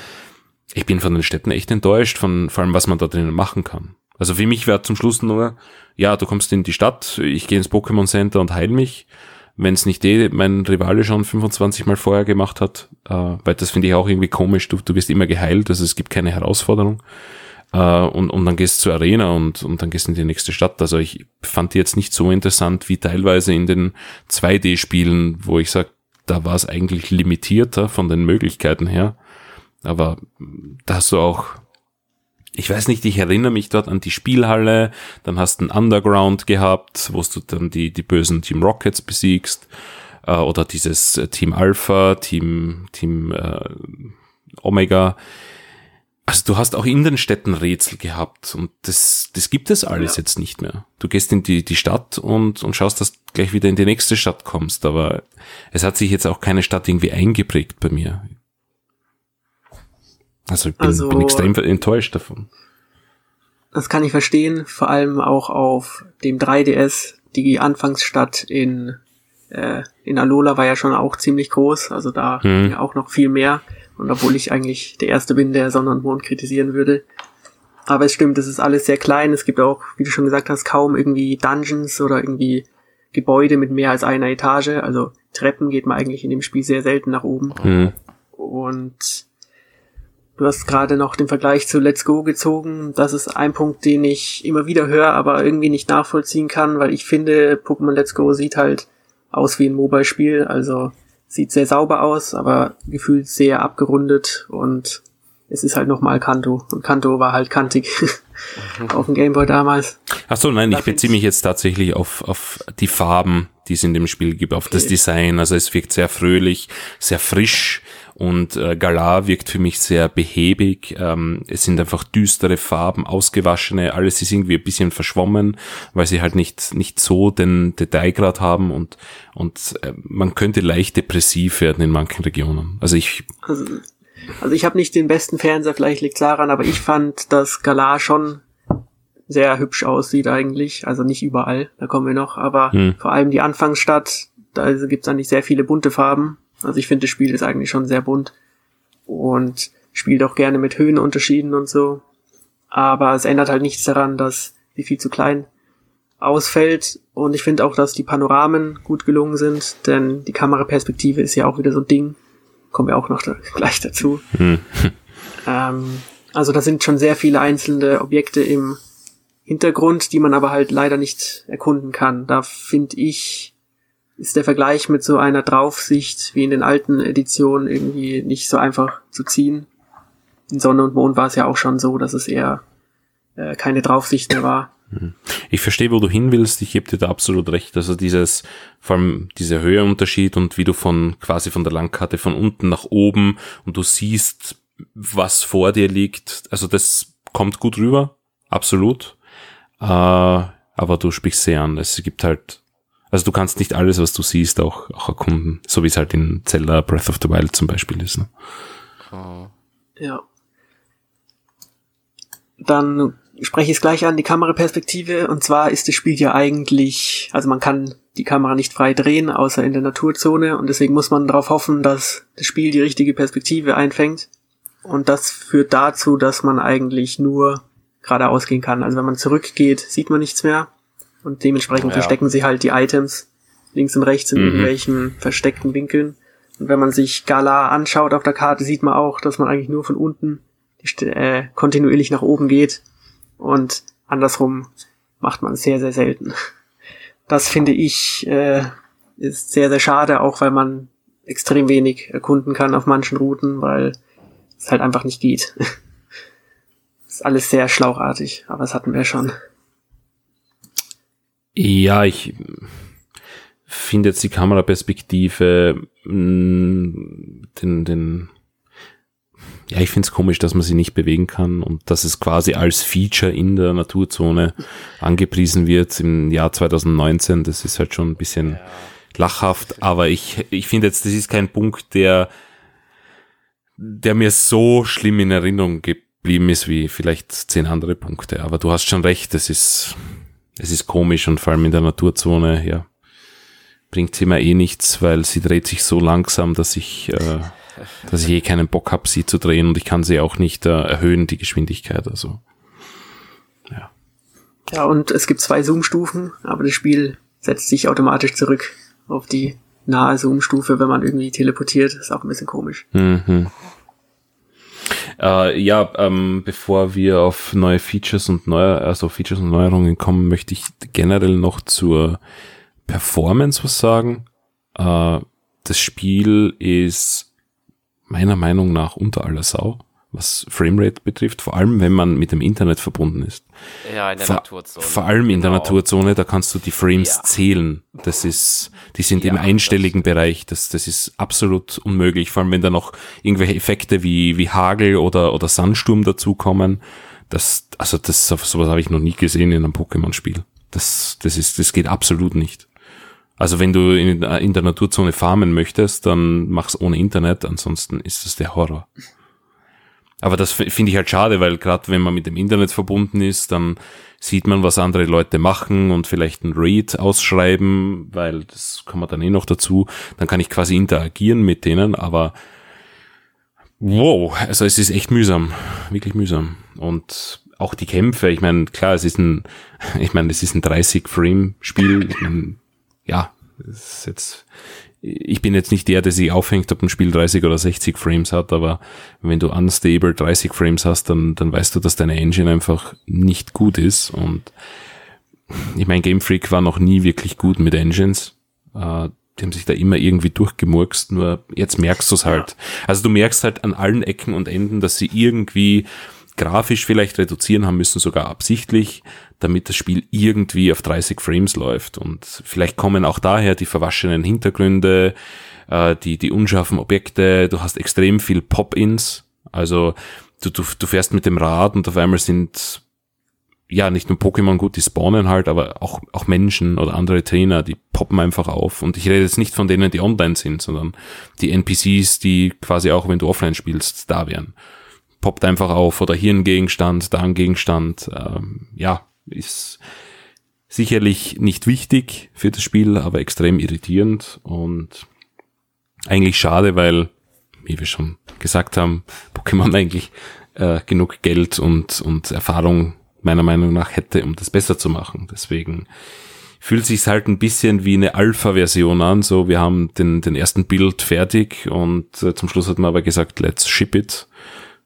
ich bin von den Städten echt enttäuscht, von vor allem, was man da drinnen machen kann. Also für mich wäre zum Schluss nur, ja, du kommst in die Stadt, ich gehe ins Pokémon Center und heil mich. Wenn es nicht eh mein Rivale schon 25 Mal vorher gemacht hat, äh, weil das finde ich auch irgendwie komisch, du, du wirst immer geheilt, also es gibt keine Herausforderung. Äh, und, und dann gehst du zur Arena und, und dann gehst du in die nächste Stadt. Also ich fand die jetzt nicht so interessant wie teilweise in den 2D-Spielen, wo ich sage, da war es eigentlich limitierter von den Möglichkeiten her. Aber da hast du auch ich weiß nicht, ich erinnere mich dort an die Spielhalle, dann hast du ein Underground gehabt, wo du dann die, die bösen Team Rockets besiegst, äh, oder dieses äh, Team Alpha, Team, Team äh, Omega. Also du hast auch in den Städten Rätsel gehabt und das, das gibt es alles ja. jetzt nicht mehr. Du gehst in die, die Stadt und, und schaust, dass du gleich wieder in die nächste Stadt kommst, aber es hat sich jetzt auch keine Stadt irgendwie eingeprägt bei mir. Also ich bin, also, bin extrem enttäuscht davon. Das kann ich verstehen, vor allem auch auf dem 3DS. Die Anfangsstadt in, äh, in Alola war ja schon auch ziemlich groß, also da hm. ja auch noch viel mehr. Und obwohl ich eigentlich der Erste bin, der Sonne und Mond kritisieren würde. Aber es stimmt, es ist alles sehr klein. Es gibt auch, wie du schon gesagt hast, kaum irgendwie Dungeons oder irgendwie Gebäude mit mehr als einer Etage. Also Treppen geht man eigentlich in dem Spiel sehr selten nach oben. Hm. Und Du hast gerade noch den Vergleich zu Let's Go gezogen. Das ist ein Punkt, den ich immer wieder höre, aber irgendwie nicht nachvollziehen kann, weil ich finde, Pokémon Let's Go sieht halt aus wie ein Mobile-Spiel. Also sieht sehr sauber aus, aber gefühlt sehr abgerundet und es ist halt nochmal Kanto. Und Kanto war halt kantig [laughs] auf dem Gameboy damals. Ach so, nein, ich beziehe mich jetzt tatsächlich auf, auf die Farben, die es in dem Spiel gibt, auf okay. das Design. Also es wirkt sehr fröhlich, sehr frisch und äh, Galar wirkt für mich sehr behäbig. Ähm, es sind einfach düstere Farben, ausgewaschene, alles ist irgendwie ein bisschen verschwommen, weil sie halt nicht, nicht so den Detailgrad haben und, und äh, man könnte leicht depressiv werden in manchen Regionen. Also ich. Also, also ich habe nicht den besten Fernseher, vielleicht liegt daran, aber ich fand, dass Galar schon sehr hübsch aussieht eigentlich. Also nicht überall, da kommen wir noch, aber hm. vor allem die Anfangsstadt, da gibt's eigentlich sehr viele bunte Farben also ich finde, das Spiel ist eigentlich schon sehr bunt und spielt auch gerne mit Höhenunterschieden und so. Aber es ändert halt nichts daran, dass sie viel zu klein ausfällt. Und ich finde auch, dass die Panoramen gut gelungen sind, denn die Kameraperspektive ist ja auch wieder so ein Ding. Kommen wir auch noch da, [laughs] gleich dazu. Hm. Ähm, also da sind schon sehr viele einzelne Objekte im Hintergrund, die man aber halt leider nicht erkunden kann. Da finde ich, ist der Vergleich mit so einer Draufsicht wie in den alten Editionen irgendwie nicht so einfach zu ziehen. In Sonne und Mond war es ja auch schon so, dass es eher äh, keine Draufsicht mehr war. Mhm. Ich verstehe, wo du hin willst. Ich gebe dir da absolut recht. Also dieses, vor allem dieser Höheunterschied und wie du von quasi von der Landkarte von unten nach oben und du siehst, was vor dir liegt. Also das kommt gut rüber, absolut. Äh, aber du sprichst sehr an. Es gibt halt also du kannst nicht alles, was du siehst, auch, auch erkunden, so wie es halt in Zelda Breath of the Wild zum Beispiel ist. Ne? Oh. Ja. Dann spreche ich es gleich an, die Kameraperspektive. Und zwar ist das Spiel ja eigentlich, also man kann die Kamera nicht frei drehen, außer in der Naturzone. Und deswegen muss man darauf hoffen, dass das Spiel die richtige Perspektive einfängt. Und das führt dazu, dass man eigentlich nur geradeaus gehen kann. Also wenn man zurückgeht, sieht man nichts mehr. Und dementsprechend ja. verstecken sie halt die Items links und rechts in mhm. irgendwelchen versteckten Winkeln. Und wenn man sich Gala anschaut auf der Karte, sieht man auch, dass man eigentlich nur von unten äh, kontinuierlich nach oben geht. Und andersrum macht man sehr, sehr selten. Das finde ich äh, ist sehr, sehr schade, auch weil man extrem wenig erkunden kann auf manchen Routen, weil es halt einfach nicht geht. [laughs] ist alles sehr schlauchartig, aber das hatten wir schon. Ja, ich finde jetzt die Kameraperspektive, mm, den, den, ja, ich finde es komisch, dass man sie nicht bewegen kann und dass es quasi als Feature in der Naturzone angepriesen wird im Jahr 2019. Das ist halt schon ein bisschen ja. lachhaft, aber ich, ich finde jetzt, das ist kein Punkt, der, der mir so schlimm in Erinnerung geblieben ist wie vielleicht zehn andere Punkte. Aber du hast schon recht, es ist, es ist komisch und vor allem in der Naturzone, ja, bringt sie mir eh nichts, weil sie dreht sich so langsam, dass ich, äh, dass ich eh keinen Bock habe, sie zu drehen und ich kann sie auch nicht äh, erhöhen, die Geschwindigkeit. Also ja. Ja, und es gibt zwei Zoom-Stufen, aber das Spiel setzt sich automatisch zurück auf die nahe Zoom-Stufe, wenn man irgendwie teleportiert. Ist auch ein bisschen komisch. Mhm. Äh, ja, ähm, bevor wir auf neue Features und neue, also Features und Neuerungen kommen, möchte ich generell noch zur Performance was sagen. Äh, das Spiel ist meiner Meinung nach unter aller Sau was Framerate betrifft, vor allem wenn man mit dem Internet verbunden ist. Ja, in der vor, Naturzone. Vor allem in genau. der Naturzone, da kannst du die Frames ja. zählen. Das ist, die sind ja, im einstelligen Bereich. Das, das ist absolut unmöglich. Vor allem wenn da noch irgendwelche Effekte wie, wie Hagel oder, oder Sandsturm dazukommen. Das, also das, sowas habe ich noch nie gesehen in einem Pokémon-Spiel. Das, das ist, das geht absolut nicht. Also wenn du in, in der Naturzone farmen möchtest, dann mach's ohne Internet, ansonsten ist das der Horror. Aber das finde ich halt schade, weil gerade wenn man mit dem Internet verbunden ist, dann sieht man, was andere Leute machen und vielleicht ein Read ausschreiben, weil das kann man dann eh noch dazu. Dann kann ich quasi interagieren mit denen, aber wow, also es ist echt mühsam, wirklich mühsam. Und auch die Kämpfe, ich meine, klar, es ist ein, [laughs] ich meine, es ist ein 30 Frame Spiel. Ich mein, ja, es ist jetzt ich bin jetzt nicht der, der sich aufhängt, ob ein Spiel 30 oder 60 Frames hat, aber wenn du unstable 30 Frames hast, dann, dann weißt du, dass deine Engine einfach nicht gut ist. Und ich meine, Game Freak war noch nie wirklich gut mit Engines. Äh, die haben sich da immer irgendwie durchgemurkst, nur jetzt merkst du es halt. Also du merkst halt an allen Ecken und Enden, dass sie irgendwie grafisch vielleicht reduzieren haben müssen, sogar absichtlich, damit das Spiel irgendwie auf 30 Frames läuft. Und vielleicht kommen auch daher die verwaschenen Hintergründe, äh, die, die unscharfen Objekte, du hast extrem viel Pop-ins, also du, du, du fährst mit dem Rad und auf einmal sind ja, nicht nur Pokémon gut, die spawnen halt, aber auch, auch Menschen oder andere Trainer, die poppen einfach auf. Und ich rede jetzt nicht von denen, die online sind, sondern die NPCs, die quasi auch, wenn du offline spielst, da wären poppt einfach auf oder hier ein Gegenstand, da ein Gegenstand. Ähm, ja, ist sicherlich nicht wichtig für das Spiel, aber extrem irritierend und eigentlich schade, weil, wie wir schon gesagt haben, Pokémon eigentlich äh, genug Geld und, und Erfahrung meiner Meinung nach hätte, um das besser zu machen. Deswegen fühlt sich halt ein bisschen wie eine Alpha-Version an. So, wir haben den, den ersten Bild fertig und äh, zum Schluss hat man aber gesagt, let's ship it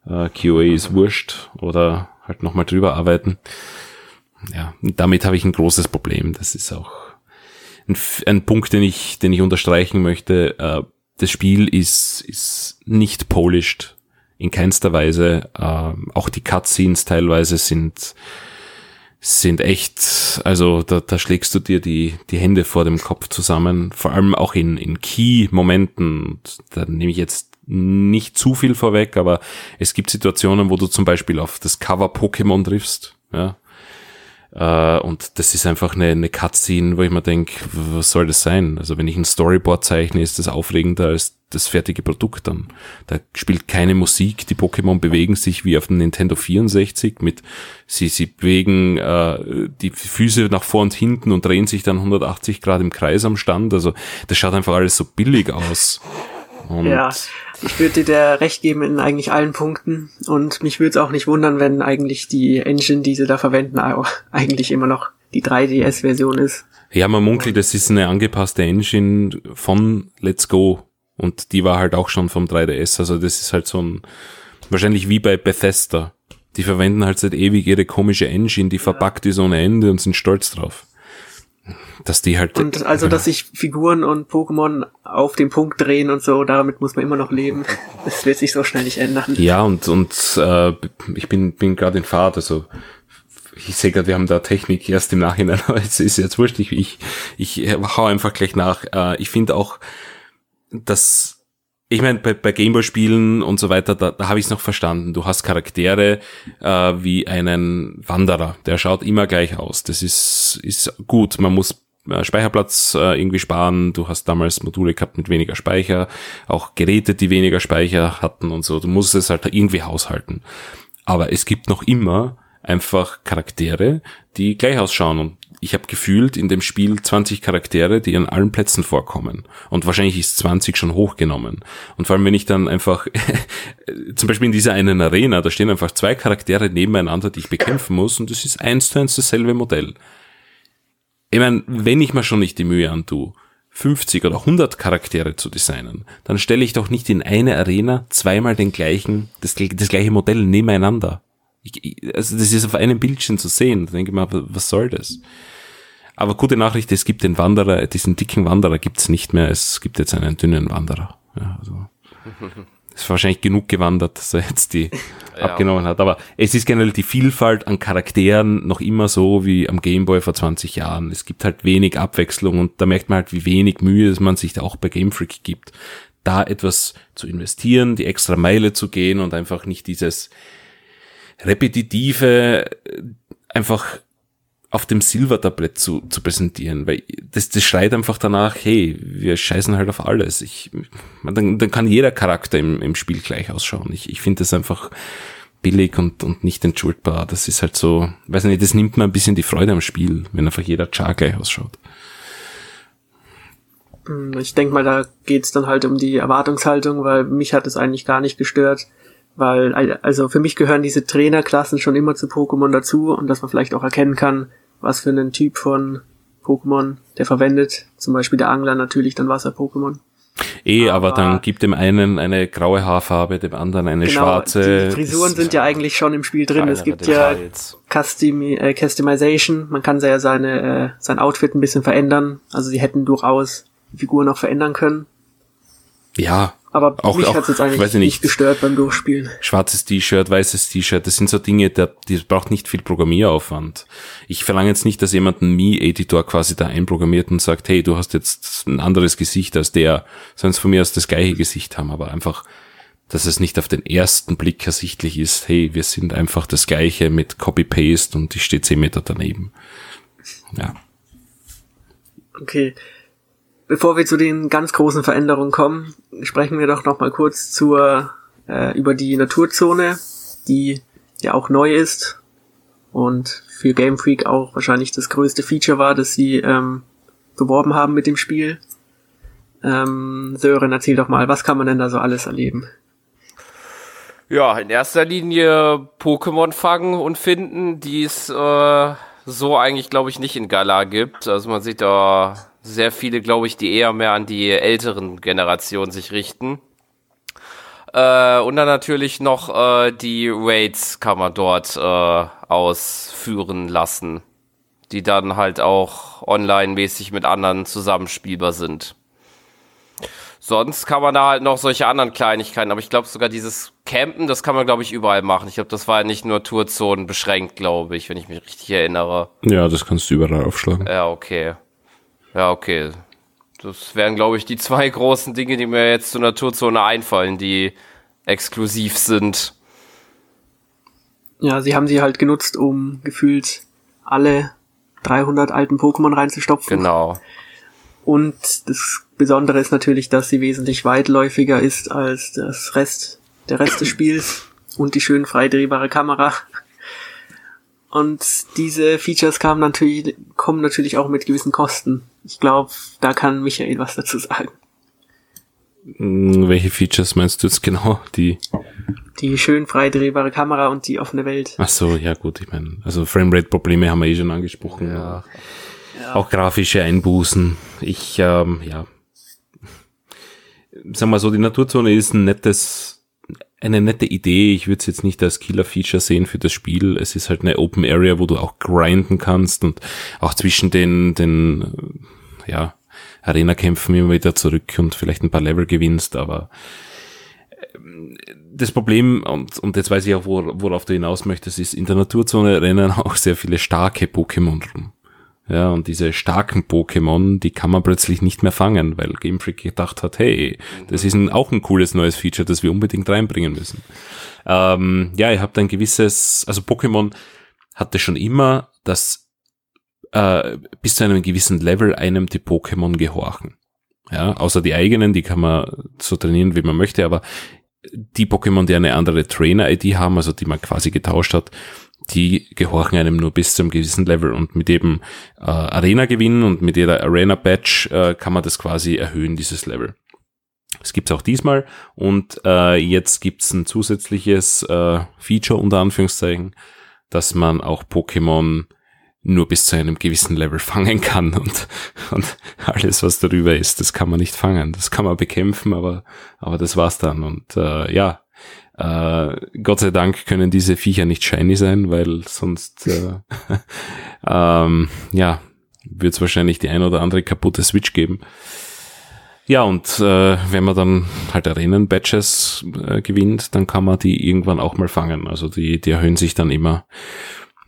äh, QA ist wurscht oder halt nochmal drüber arbeiten. Ja, damit habe ich ein großes Problem. Das ist auch ein, ein Punkt, den ich, den ich unterstreichen möchte. Äh, das Spiel ist, ist nicht polished in keinster Weise. Äh, auch die Cutscenes teilweise sind sind echt, also da, da schlägst du dir die, die Hände vor dem Kopf zusammen, vor allem auch in, in Key-Momenten. Da nehme ich jetzt nicht zu viel vorweg, aber es gibt Situationen, wo du zum Beispiel auf das Cover Pokémon triffst, ja. Äh, und das ist einfach eine, eine Cutscene, wo ich mir denke, was soll das sein? Also wenn ich ein Storyboard zeichne, ist das aufregender als das fertige Produkt dann. Da spielt keine Musik, die Pokémon bewegen sich wie auf dem Nintendo 64 mit, sie, sie bewegen äh, die Füße nach vor und hinten und drehen sich dann 180 Grad im Kreis am Stand. Also das schaut einfach alles so billig aus. Und ja, ich würde dir recht geben in eigentlich allen Punkten und mich würde es auch nicht wundern, wenn eigentlich die Engine, die sie da verwenden, auch eigentlich immer noch die 3DS-Version ist. Ja, man munkelt, das ist eine angepasste Engine von Let's Go und die war halt auch schon vom 3DS, also das ist halt so ein, wahrscheinlich wie bei Bethesda. Die verwenden halt seit ewig ihre komische Engine, die verpackt ist ohne Ende und sind stolz drauf dass die halt. Und also, dass sich Figuren und Pokémon auf den Punkt drehen und so, damit muss man immer noch leben. Das wird sich so schnell nicht ändern. Ja, und, und äh, ich bin, bin gerade in Fahrt, also ich sehe gerade, wir haben da Technik erst im Nachhinein, [laughs] aber es ist jetzt wurscht, ich, ich, ich hau einfach gleich nach. Äh, ich finde auch, dass ich meine, bei, bei Gameboy-Spielen und so weiter, da, da habe ich es noch verstanden. Du hast Charaktere äh, wie einen Wanderer, der schaut immer gleich aus. Das ist, ist gut. Man muss äh, Speicherplatz äh, irgendwie sparen. Du hast damals Module gehabt mit weniger Speicher, auch Geräte, die weniger Speicher hatten und so. Du musst es halt irgendwie haushalten. Aber es gibt noch immer einfach Charaktere, die gleich ausschauen und ich habe gefühlt in dem Spiel 20 Charaktere, die an allen Plätzen vorkommen. Und wahrscheinlich ist 20 schon hochgenommen. Und vor allem, wenn ich dann einfach, [laughs] zum Beispiel in dieser einen Arena, da stehen einfach zwei Charaktere nebeneinander, die ich bekämpfen muss, und das ist eins zu eins dasselbe Modell. Ich meine, wenn ich mir schon nicht die Mühe antue, 50 oder 100 Charaktere zu designen, dann stelle ich doch nicht in eine Arena zweimal den gleichen, das, das gleiche Modell nebeneinander. Ich, also das ist auf einem Bildschirm zu sehen. Da denke ich mal, was soll das? Aber gute Nachricht, es gibt den Wanderer, diesen dicken Wanderer gibt's nicht mehr. Es gibt jetzt einen dünnen Wanderer. Ja, also [laughs] ist wahrscheinlich genug gewandert, dass er jetzt die ja. abgenommen hat. Aber es ist generell die Vielfalt an Charakteren noch immer so wie am Gameboy vor 20 Jahren. Es gibt halt wenig Abwechslung und da merkt man halt, wie wenig Mühe man sich da auch bei Game Freak gibt, da etwas zu investieren, die extra Meile zu gehen und einfach nicht dieses repetitive, einfach auf dem Silbertablett zu, zu präsentieren, weil das, das schreit einfach danach, hey, wir scheißen halt auf alles. Ich, dann, dann kann jeder Charakter im, im Spiel gleich ausschauen. Ich, ich finde das einfach billig und, und nicht entschuldbar. Das ist halt so, weiß nicht, das nimmt mir ein bisschen die Freude am Spiel, wenn einfach jeder Char gleich ausschaut. Ich denke mal, da geht's dann halt um die Erwartungshaltung, weil mich hat es eigentlich gar nicht gestört, weil, also für mich gehören diese Trainerklassen schon immer zu Pokémon dazu und dass man vielleicht auch erkennen kann, was für einen Typ von Pokémon der verwendet. Zum Beispiel der Angler natürlich dann Wasser-Pokémon. Eh, aber, aber, dann gibt dem einen eine graue Haarfarbe, dem anderen eine genau, schwarze. Die Frisuren sind ja eigentlich schon im Spiel drin. Es gibt ja Custom, äh, Customization. Man kann ja seine, äh, sein Outfit ein bisschen verändern. Also sie hätten durchaus die Figur noch verändern können. Ja, aber auch, mich hat es jetzt eigentlich nicht, nicht gestört beim Durchspielen. Schwarzes T-Shirt, weißes T-Shirt, das sind so Dinge, der, die braucht nicht viel Programmieraufwand. Ich verlange jetzt nicht, dass jemand einen Mi-Editor quasi da einprogrammiert und sagt, hey, du hast jetzt ein anderes Gesicht als der, sonst von mir aus das gleiche Gesicht haben, aber einfach, dass es nicht auf den ersten Blick ersichtlich ist, hey, wir sind einfach das gleiche mit Copy-Paste und ich stehe zehn Meter daneben. Ja. Okay. Bevor wir zu den ganz großen Veränderungen kommen, sprechen wir doch noch mal kurz zur äh, über die Naturzone, die ja auch neu ist und für Game Freak auch wahrscheinlich das größte Feature war, das sie ähm, beworben haben mit dem Spiel. Ähm, Sören, erzähl doch mal, was kann man denn da so alles erleben? Ja, in erster Linie Pokémon fangen und finden, die es äh, so eigentlich, glaube ich, nicht in Gala gibt. Also man sieht da sehr viele, glaube ich, die eher mehr an die älteren Generationen sich richten. Äh, und dann natürlich noch äh, die Raids kann man dort äh, ausführen lassen, die dann halt auch online-mäßig mit anderen zusammenspielbar sind. Sonst kann man da halt noch solche anderen Kleinigkeiten, aber ich glaube sogar dieses Campen, das kann man glaube ich überall machen. Ich glaube, das war ja nicht nur Tourzonen beschränkt, glaube ich, wenn ich mich richtig erinnere. Ja, das kannst du überall aufschlagen. Ja, okay. Ja, okay. Das wären, glaube ich, die zwei großen Dinge, die mir jetzt zur Naturzone einfallen, die exklusiv sind. Ja, sie haben sie halt genutzt, um gefühlt alle 300 alten Pokémon reinzustopfen. Genau. Und das Besondere ist natürlich, dass sie wesentlich weitläufiger ist als das Rest, der Rest des Spiels und die schön freidrehbare Kamera. Und diese Features kamen natürlich, kommen natürlich auch mit gewissen Kosten. Ich glaube, da kann Michael was dazu sagen. Hm, welche Features meinst du jetzt genau? Die die schön frei drehbare Kamera und die offene Welt. Ach so, ja gut, ich meine, also Framerate-Probleme haben wir eh schon angesprochen. Ja. ja. Auch grafische Einbußen. Ich, ähm, ja, sagen wir so, die Naturzone ist ein nettes eine nette Idee. Ich würde es jetzt nicht als Killer-Feature sehen für das Spiel. Es ist halt eine Open Area, wo du auch grinden kannst und auch zwischen den, den, ja, Arena-Kämpfen immer wieder zurück und vielleicht ein paar Level gewinnst, aber ähm, das Problem, und, und jetzt weiß ich auch, worauf du hinaus möchtest, ist, in der Naturzone rennen [laughs] auch sehr viele starke Pokémon rum. Ja, und diese starken Pokémon, die kann man plötzlich nicht mehr fangen, weil Game Freak gedacht hat, hey, das ist ein, auch ein cooles neues Feature, das wir unbedingt reinbringen müssen. Ähm, ja, ihr habt ein gewisses, also Pokémon hatte schon immer, dass äh, bis zu einem gewissen Level einem die Pokémon gehorchen. Ja, außer die eigenen, die kann man so trainieren, wie man möchte, aber die Pokémon, die eine andere Trainer-ID haben, also die man quasi getauscht hat, die gehorchen einem nur bis zu einem gewissen Level und mit jedem äh, Arena gewinnen und mit jeder Arena Badge äh, kann man das quasi erhöhen, dieses Level. Das gibt's auch diesmal und äh, jetzt gibt's ein zusätzliches äh, Feature unter Anführungszeichen, dass man auch Pokémon nur bis zu einem gewissen Level [laughs] fangen kann und, und alles, was darüber ist, das kann man nicht fangen. Das kann man bekämpfen, aber, aber das war's dann. Und äh, ja, äh, Gott sei Dank können diese Viecher nicht shiny sein, weil sonst äh, [laughs] ähm, ja, wird es wahrscheinlich die ein oder andere kaputte Switch geben. Ja, und äh, wenn man dann halt Arenen-Badges äh, gewinnt, dann kann man die irgendwann auch mal fangen. Also die, die erhöhen sich dann immer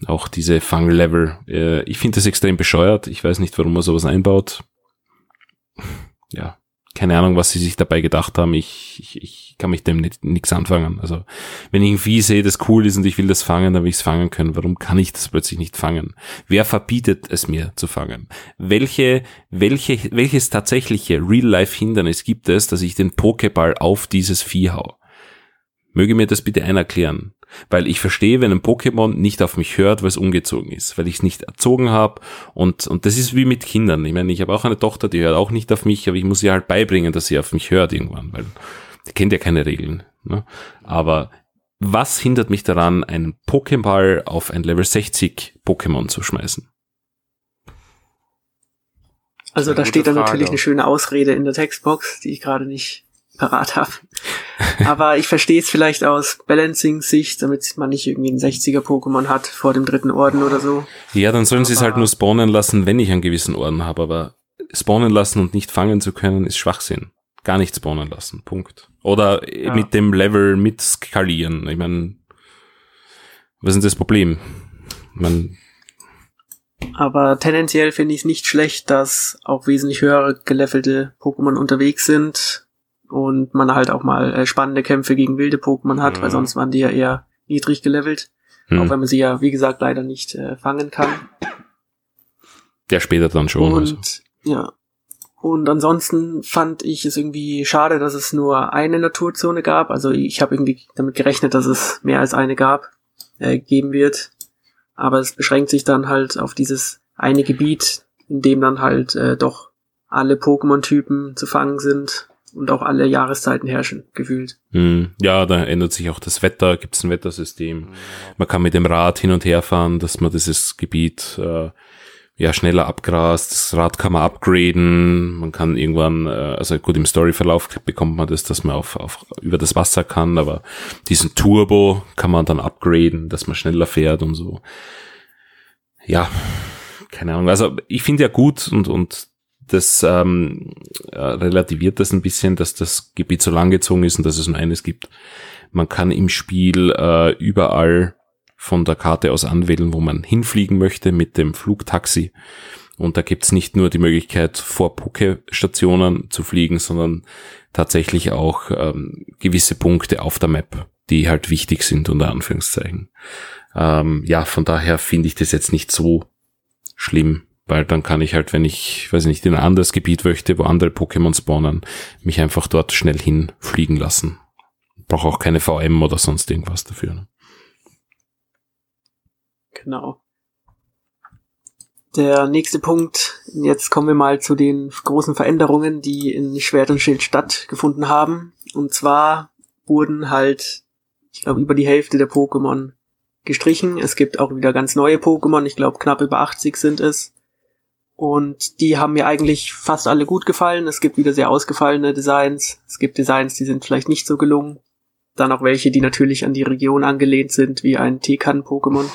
auch diese Fanglevel. Äh, ich finde das extrem bescheuert. Ich weiß nicht, warum man sowas einbaut. Ja, keine Ahnung, was sie sich dabei gedacht haben. Ich, ich, ich kann mich dem nichts anfangen. Also, wenn ich ein Vieh sehe, das cool ist und ich will das fangen, dann will ich es fangen können. Warum kann ich das plötzlich nicht fangen? Wer verbietet es mir zu fangen? Welche, welche, welches tatsächliche Real-Life-Hindernis gibt es, dass ich den Pokéball auf dieses Vieh hau? Möge mir das bitte einer erklären. Weil ich verstehe, wenn ein Pokémon nicht auf mich hört, weil es umgezogen ist, weil ich es nicht erzogen habe. Und, und das ist wie mit Kindern. Ich meine, ich habe auch eine Tochter, die hört auch nicht auf mich, aber ich muss ihr halt beibringen, dass sie auf mich hört irgendwann, weil die kennt ja keine Regeln. Ne? Aber was hindert mich daran, einen Pokéball auf ein Level 60 Pokémon zu schmeißen? Also da steht dann natürlich eine schöne Ausrede in der Textbox, die ich gerade nicht parat habe. Aber ich verstehe es vielleicht aus Balancing-Sicht, damit man nicht irgendwie ein 60er-Pokémon hat vor dem dritten Orden oder so. Ja, dann sollen sie es halt nur spawnen lassen, wenn ich einen gewissen Orden habe, aber spawnen lassen und nicht fangen zu können, ist Schwachsinn. Gar nicht spawnen lassen, Punkt. Oder ja. mit dem Level mit skalieren. Ich meine, was ist das Problem? Man aber tendenziell finde ich es nicht schlecht, dass auch wesentlich höhere gelevelte Pokémon unterwegs sind und man halt auch mal äh, spannende Kämpfe gegen wilde Pokémon hat, mhm. weil sonst waren die ja eher niedrig gelevelt. Mhm. Auch wenn man sie ja, wie gesagt, leider nicht äh, fangen kann. Der später dann schon. Und also. ja. Und ansonsten fand ich es irgendwie schade, dass es nur eine Naturzone gab. Also ich habe irgendwie damit gerechnet, dass es mehr als eine gab, äh, geben wird. Aber es beschränkt sich dann halt auf dieses eine Gebiet, in dem dann halt äh, doch alle Pokémon-Typen zu fangen sind und auch alle Jahreszeiten herrschen, gefühlt. Hm, ja, da ändert sich auch das Wetter, gibt es ein Wettersystem. Man kann mit dem Rad hin und her fahren, dass man dieses Gebiet äh, ja schneller abgrast. Das Rad kann man upgraden. Man kann irgendwann, äh, also gut im Storyverlauf bekommt man das, dass man auf, auf über das Wasser kann, aber diesen Turbo kann man dann upgraden, dass man schneller fährt und so. Ja, keine Ahnung. Also ich finde ja gut und und das ähm, äh, relativiert das ein bisschen, dass das Gebiet so langgezogen ist und dass es nur eines gibt. Man kann im Spiel äh, überall von der Karte aus anwählen, wo man hinfliegen möchte mit dem Flugtaxi. Und da gibt's nicht nur die Möglichkeit, vor Pokestationen zu fliegen, sondern tatsächlich auch ähm, gewisse Punkte auf der Map, die halt wichtig sind, unter Anführungszeichen. Ähm, ja, von daher finde ich das jetzt nicht so schlimm, weil dann kann ich halt, wenn ich, weiß nicht, in ein anderes Gebiet möchte, wo andere Pokémon spawnen, mich einfach dort schnell hinfliegen lassen. Brauche auch keine VM oder sonst irgendwas dafür. Ne? Genau. Der nächste Punkt, jetzt kommen wir mal zu den großen Veränderungen, die in Schwert und Schild stattgefunden haben. Und zwar wurden halt, ich glaube, über die Hälfte der Pokémon gestrichen. Es gibt auch wieder ganz neue Pokémon, ich glaube knapp über 80 sind es. Und die haben mir eigentlich fast alle gut gefallen. Es gibt wieder sehr ausgefallene Designs. Es gibt Designs, die sind vielleicht nicht so gelungen. Dann auch welche, die natürlich an die Region angelehnt sind, wie ein Tekan-Pokémon.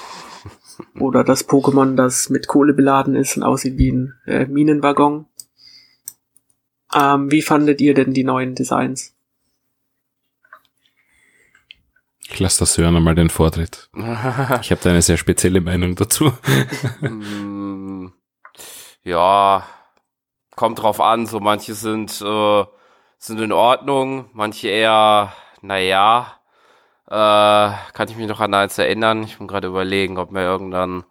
[laughs] Oder das Pokémon, das mit Kohle beladen ist und aussieht wie ein äh, Minenwaggon. Ähm, wie fandet ihr denn die neuen Designs? Ich lasse das hören einmal den Vortritt. [laughs] Ich habe da eine sehr spezielle Meinung dazu. [laughs] ja, kommt drauf an. So manche sind, äh, sind in Ordnung, manche eher, naja. Äh, kann ich mich noch an eins erinnern? Ich bin gerade überlegen, ob mir irgendein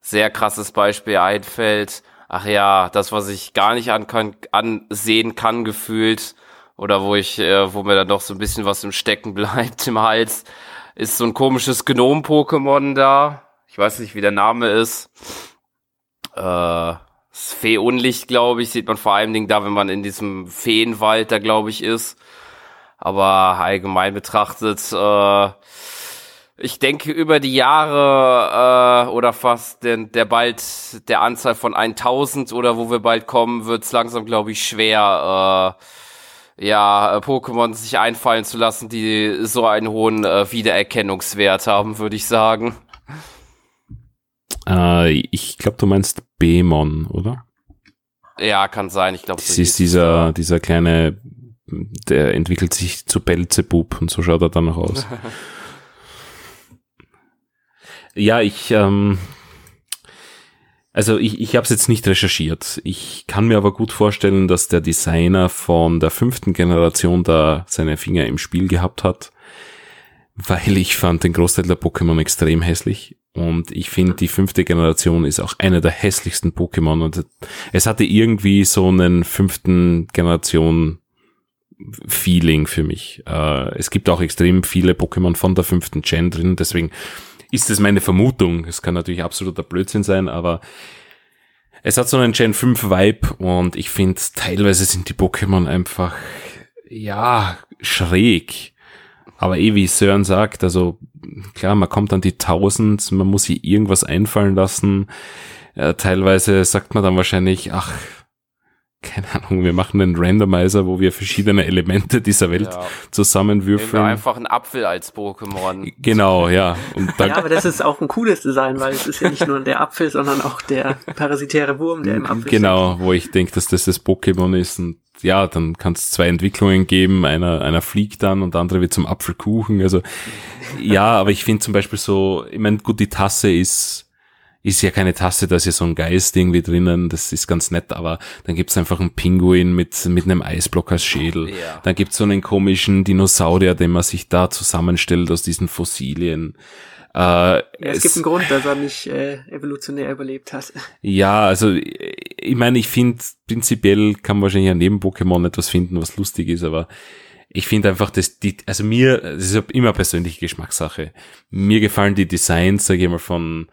sehr krasses Beispiel einfällt. Ach ja, das, was ich gar nicht an ansehen kann, gefühlt, oder wo ich, äh, wo mir dann noch so ein bisschen was im Stecken [laughs] bleibt im Hals, ist so ein komisches Gnom-Pokémon da. Ich weiß nicht, wie der Name ist. Äh, Fee-Unlicht, glaube ich, sieht man vor allem da, wenn man in diesem Feenwald da, glaube ich, ist. Aber allgemein betrachtet, äh, ich denke, über die Jahre äh, oder fast den, der bald der Anzahl von 1000 oder wo wir bald kommen, wird es langsam, glaube ich, schwer, äh, ja, äh, Pokémon sich einfallen zu lassen, die so einen hohen äh, Wiedererkennungswert haben, würde ich sagen. Äh, ich glaube, du meinst Bemon, oder? Ja, kann sein. Ich glaube, das so ist dieser, dieser kleine, der entwickelt sich zu Belzebub und so schaut er dann noch aus. [laughs] Ja, ich, ähm, also ich, ich habe es jetzt nicht recherchiert. Ich kann mir aber gut vorstellen, dass der Designer von der fünften Generation da seine Finger im Spiel gehabt hat, weil ich fand den Großteil der Pokémon extrem hässlich. Und ich finde, die fünfte Generation ist auch eine der hässlichsten Pokémon. Und es hatte irgendwie so einen fünften Generation Feeling für mich. Äh, es gibt auch extrem viele Pokémon von der fünften Gen drin, deswegen ist es meine Vermutung. Es kann natürlich absoluter Blödsinn sein, aber es hat so einen Gen 5 Vibe und ich finde, teilweise sind die Pokémon einfach, ja, schräg. Aber eh, wie Sören sagt, also klar, man kommt an die 1000, man muss sich irgendwas einfallen lassen. Äh, teilweise sagt man dann wahrscheinlich, ach, keine Ahnung, wir machen einen Randomizer, wo wir verschiedene Elemente dieser Welt ja. zusammenwürfeln. Wir einfach einen Apfel als Pokémon. Genau, ja. Und dann ja, aber das ist auch ein cooles Design, weil es ist ja nicht nur der Apfel, sondern auch der parasitäre Wurm, der im Apfel Genau, steht. wo ich denke, dass das das Pokémon ist und ja, dann kann es zwei Entwicklungen geben, einer, einer fliegt dann und der andere wird zum Apfelkuchen. Also ja, aber ich finde zum Beispiel so, ich meine, gut, die Tasse ist ist ja keine Tasse, da ist ja so ein Geist irgendwie drinnen, das ist ganz nett, aber dann gibt's einfach einen Pinguin mit, mit einem Eisblock als Schädel. Ja. Dann gibt's so einen komischen Dinosaurier, den man sich da zusammenstellt aus diesen Fossilien. Äh, ja, es, es, gibt einen Grund, dass er nicht äh, evolutionär überlebt hat. Ja, also ich meine, ich finde, prinzipiell kann man wahrscheinlich an jedem Pokémon etwas finden, was lustig ist, aber ich finde einfach, dass die, also mir, das ist immer persönliche Geschmackssache. Mir gefallen die Designs, sage ich mal, von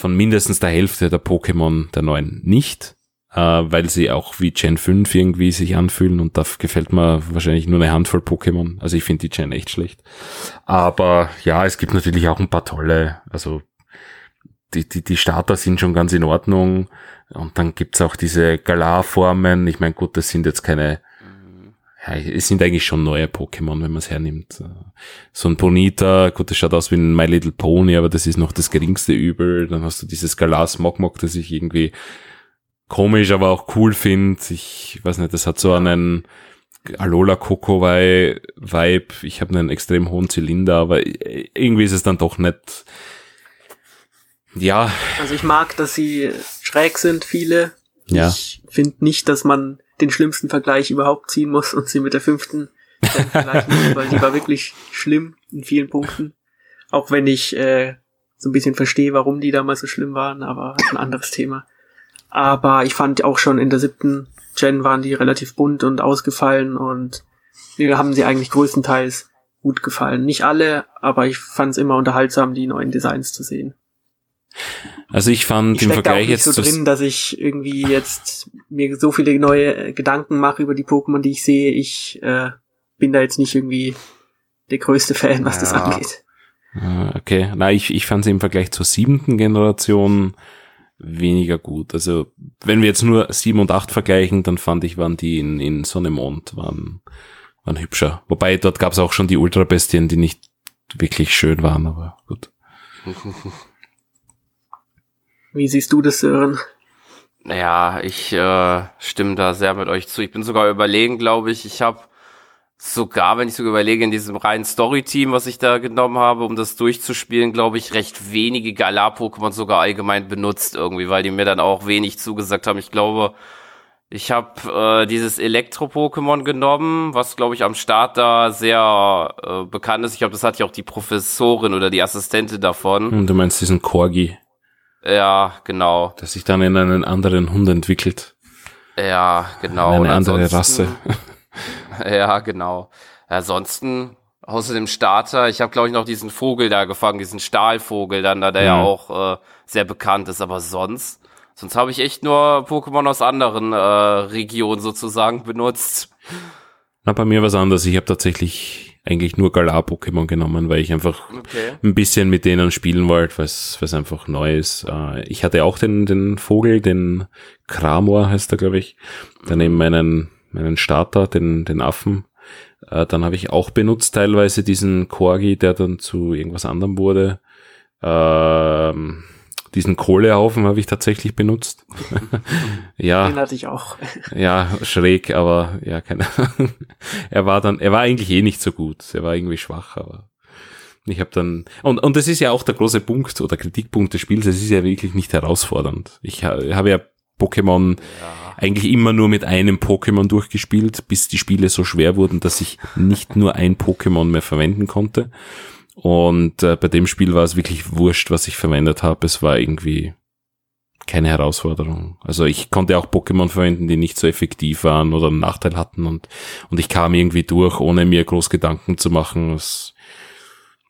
von mindestens der Hälfte der Pokémon der neuen nicht, äh, weil sie auch wie Gen 5 irgendwie sich anfühlen und da gefällt mir wahrscheinlich nur eine Handvoll Pokémon. Also ich finde die Gen echt schlecht. Aber ja, es gibt natürlich auch ein paar tolle, also die, die, die Starter sind schon ganz in Ordnung. Und dann gibt's auch diese Galar-Formen. Ich meine, gut, das sind jetzt keine ja, es sind eigentlich schon neue Pokémon, wenn man es hernimmt. So ein Bonita, gut, das schaut aus wie ein My Little Pony, aber das ist noch das geringste Übel. Dann hast du dieses Galas Mokmok, das ich irgendwie komisch, aber auch cool finde. Ich weiß nicht, das hat so einen Alola Kokowai Vibe. Ich habe einen extrem hohen Zylinder, aber irgendwie ist es dann doch nicht. Ja. Also ich mag, dass sie schräg sind, viele. Ja. Ich finde nicht, dass man den schlimmsten Vergleich überhaupt ziehen muss und sie mit der fünften vergleichen weil die war wirklich schlimm in vielen Punkten. Auch wenn ich äh, so ein bisschen verstehe, warum die damals so schlimm waren, aber ein anderes Thema. Aber ich fand auch schon in der siebten Gen waren die relativ bunt und ausgefallen und mir haben sie eigentlich größtenteils gut gefallen. Nicht alle, aber ich fand es immer unterhaltsam, die neuen Designs zu sehen. Also ich fand ich im Vergleich da jetzt so drin, dass ich irgendwie jetzt mir so viele neue Gedanken mache über die Pokémon, die ich sehe. Ich äh, bin da jetzt nicht irgendwie der größte Fan, was ja. das angeht. Ah, okay, na ich, ich fand sie im Vergleich zur siebten Generation weniger gut. Also wenn wir jetzt nur sieben und acht vergleichen, dann fand ich, waren die in, in Sonne Mond waren, waren hübscher. Wobei dort gab es auch schon die Ultrabestien, die nicht wirklich schön waren, aber gut. [laughs] Wie siehst du das, Sören? Naja, ich äh, stimme da sehr mit euch zu. Ich bin sogar überlegen, glaube ich. Ich habe sogar, wenn ich sogar überlege, in diesem reinen Story-Team, was ich da genommen habe, um das durchzuspielen, glaube ich, recht wenige Galar-Pokémon sogar allgemein benutzt irgendwie, weil die mir dann auch wenig zugesagt haben. Ich glaube, ich habe äh, dieses Elektro-Pokémon genommen, was glaube ich am Start da sehr äh, bekannt ist. Ich glaube, das hat ja auch die Professorin oder die Assistentin davon. Und du meinst diesen Corgi? Ja, genau. Der sich dann in einen anderen Hund entwickelt. Ja, genau. Eine andere Rasse. [laughs] Ja, genau. Ansonsten, außer dem Starter, ich habe glaube ich noch diesen Vogel da gefangen, diesen Stahlvogel dann da, der mhm. ja auch äh, sehr bekannt ist, aber sonst, sonst habe ich echt nur Pokémon aus anderen äh, Regionen sozusagen benutzt. Na, bei mir was anderes. Ich habe tatsächlich eigentlich nur Galar-Pokémon genommen, weil ich einfach okay. ein bisschen mit denen spielen wollte, weil es einfach neu ist. Äh, ich hatte auch den, den Vogel, den Kramor heißt er, glaube ich. Daneben meinen, meinen Starter, den, den Affen. Äh, dann habe ich auch benutzt teilweise diesen Corgi, der dann zu irgendwas anderem wurde. Ähm, diesen Kohlehaufen habe ich tatsächlich benutzt. [laughs] ja. Den hatte ich auch. [laughs] ja, schräg, aber ja, keine Ahnung. er war dann, er war eigentlich eh nicht so gut. Er war irgendwie schwach, aber ich habe dann und und das ist ja auch der große Punkt oder Kritikpunkt des Spiels. Es ist ja wirklich nicht herausfordernd. Ich habe ja Pokémon ja. eigentlich immer nur mit einem Pokémon durchgespielt, bis die Spiele so schwer wurden, dass ich nicht nur ein Pokémon mehr verwenden konnte. Und äh, bei dem Spiel war es wirklich wurscht, was ich verwendet habe. Es war irgendwie keine Herausforderung. Also ich konnte auch Pokémon verwenden, die nicht so effektiv waren oder einen Nachteil hatten und, und ich kam irgendwie durch, ohne mir groß Gedanken zu machen. Das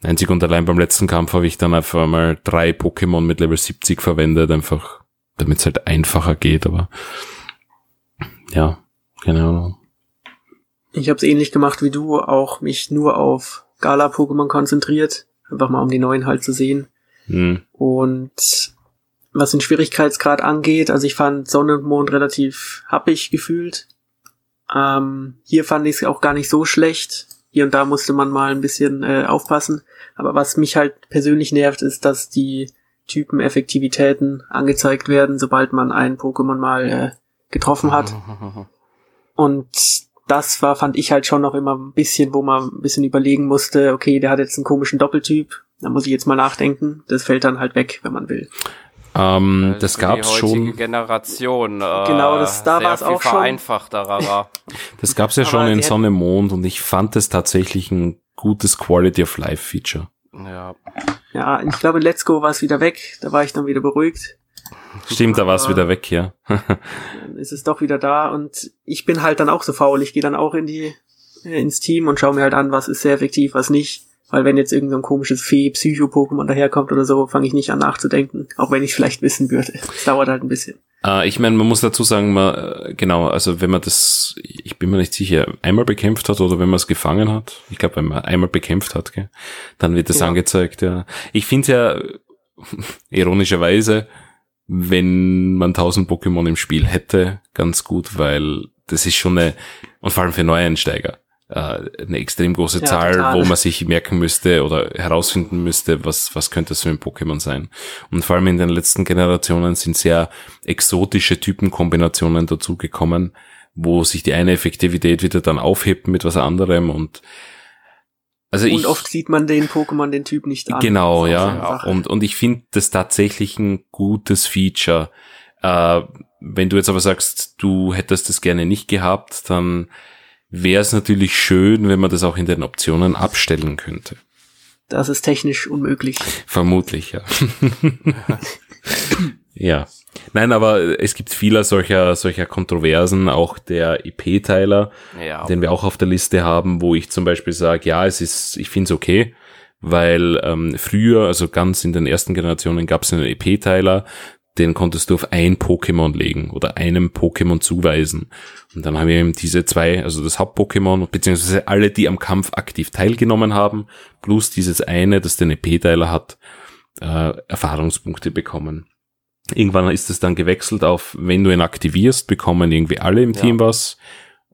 einzig und allein beim letzten Kampf habe ich dann einfach mal drei Pokémon mit Level 70 verwendet, einfach damit es halt einfacher geht, aber ja, keine Ahnung. Ich habe es ähnlich gemacht wie du, auch mich nur auf Gala-Pokémon konzentriert. Einfach mal um die neuen halt zu sehen. Mhm. Und was den Schwierigkeitsgrad angeht, also ich fand Sonne und Mond relativ happig gefühlt. Ähm, hier fand ich es auch gar nicht so schlecht. Hier und da musste man mal ein bisschen äh, aufpassen. Aber was mich halt persönlich nervt, ist, dass die Typen-Effektivitäten angezeigt werden, sobald man ein Pokémon mal äh, getroffen hat. [laughs] Und das war, fand ich halt schon noch immer ein bisschen, wo man ein bisschen überlegen musste, okay, der hat jetzt einen komischen Doppeltyp, da muss ich jetzt mal nachdenken. Das fällt dann halt weg, wenn man will. Ähm, das, das gab's schon. Generation. Äh, genau, das da war es auch schon. Vereinfachterer das gab's ja schon in Sonne Mond und ich fand es tatsächlich ein gutes Quality of Life Feature. Ja. Ja, ich glaube, in Let's Go war es wieder weg. Da war ich dann wieder beruhigt. Stimmt, da war es wieder weg, ja. ist es doch wieder da und ich bin halt dann auch so faul. Ich gehe dann auch in die äh, ins Team und schaue mir halt an, was ist sehr effektiv, was nicht. Weil wenn jetzt irgendein so komisches Fee-Psycho-Pokémon daherkommt oder so, fange ich nicht an nachzudenken, auch wenn ich vielleicht wissen würde. Es dauert halt ein bisschen. Äh, ich meine, man muss dazu sagen, man, äh, genau, also wenn man das, ich bin mir nicht sicher, einmal bekämpft hat oder wenn man es gefangen hat, ich glaube, wenn man einmal bekämpft hat, gell, dann wird das ja. angezeigt, ja. Ich finde ja, [laughs] ironischerweise, wenn man 1000 Pokémon im Spiel hätte, ganz gut, weil das ist schon eine, und vor allem für Neueinsteiger, äh, eine extrem große ja, Zahl, total. wo man sich merken müsste oder herausfinden müsste, was, was könnte das für ein Pokémon sein. Und vor allem in den letzten Generationen sind sehr exotische Typenkombinationen dazugekommen, wo sich die eine Effektivität wieder dann aufhebt mit was anderem und also und ich, oft sieht man den Pokémon den Typ nicht an. Genau, ja. Und, und ich finde das tatsächlich ein gutes Feature. Äh, wenn du jetzt aber sagst, du hättest das gerne nicht gehabt, dann wäre es natürlich schön, wenn man das auch in den Optionen abstellen könnte. Das ist technisch unmöglich. Vermutlich, ja. [laughs] ja. Nein, aber es gibt viele solcher, solcher Kontroversen, auch der EP-Teiler, ja. den wir auch auf der Liste haben, wo ich zum Beispiel sage, ja, es ist, ich finde es okay, weil ähm, früher, also ganz in den ersten Generationen gab es einen EP-Teiler, den konntest du auf ein Pokémon legen oder einem Pokémon zuweisen. Und dann haben wir eben diese zwei, also das Haupt-Pokémon, beziehungsweise alle, die am Kampf aktiv teilgenommen haben, plus dieses eine, das den EP-Teiler hat, äh, Erfahrungspunkte bekommen. Irgendwann ist es dann gewechselt auf, wenn du ihn aktivierst, bekommen irgendwie alle im ja. Team was.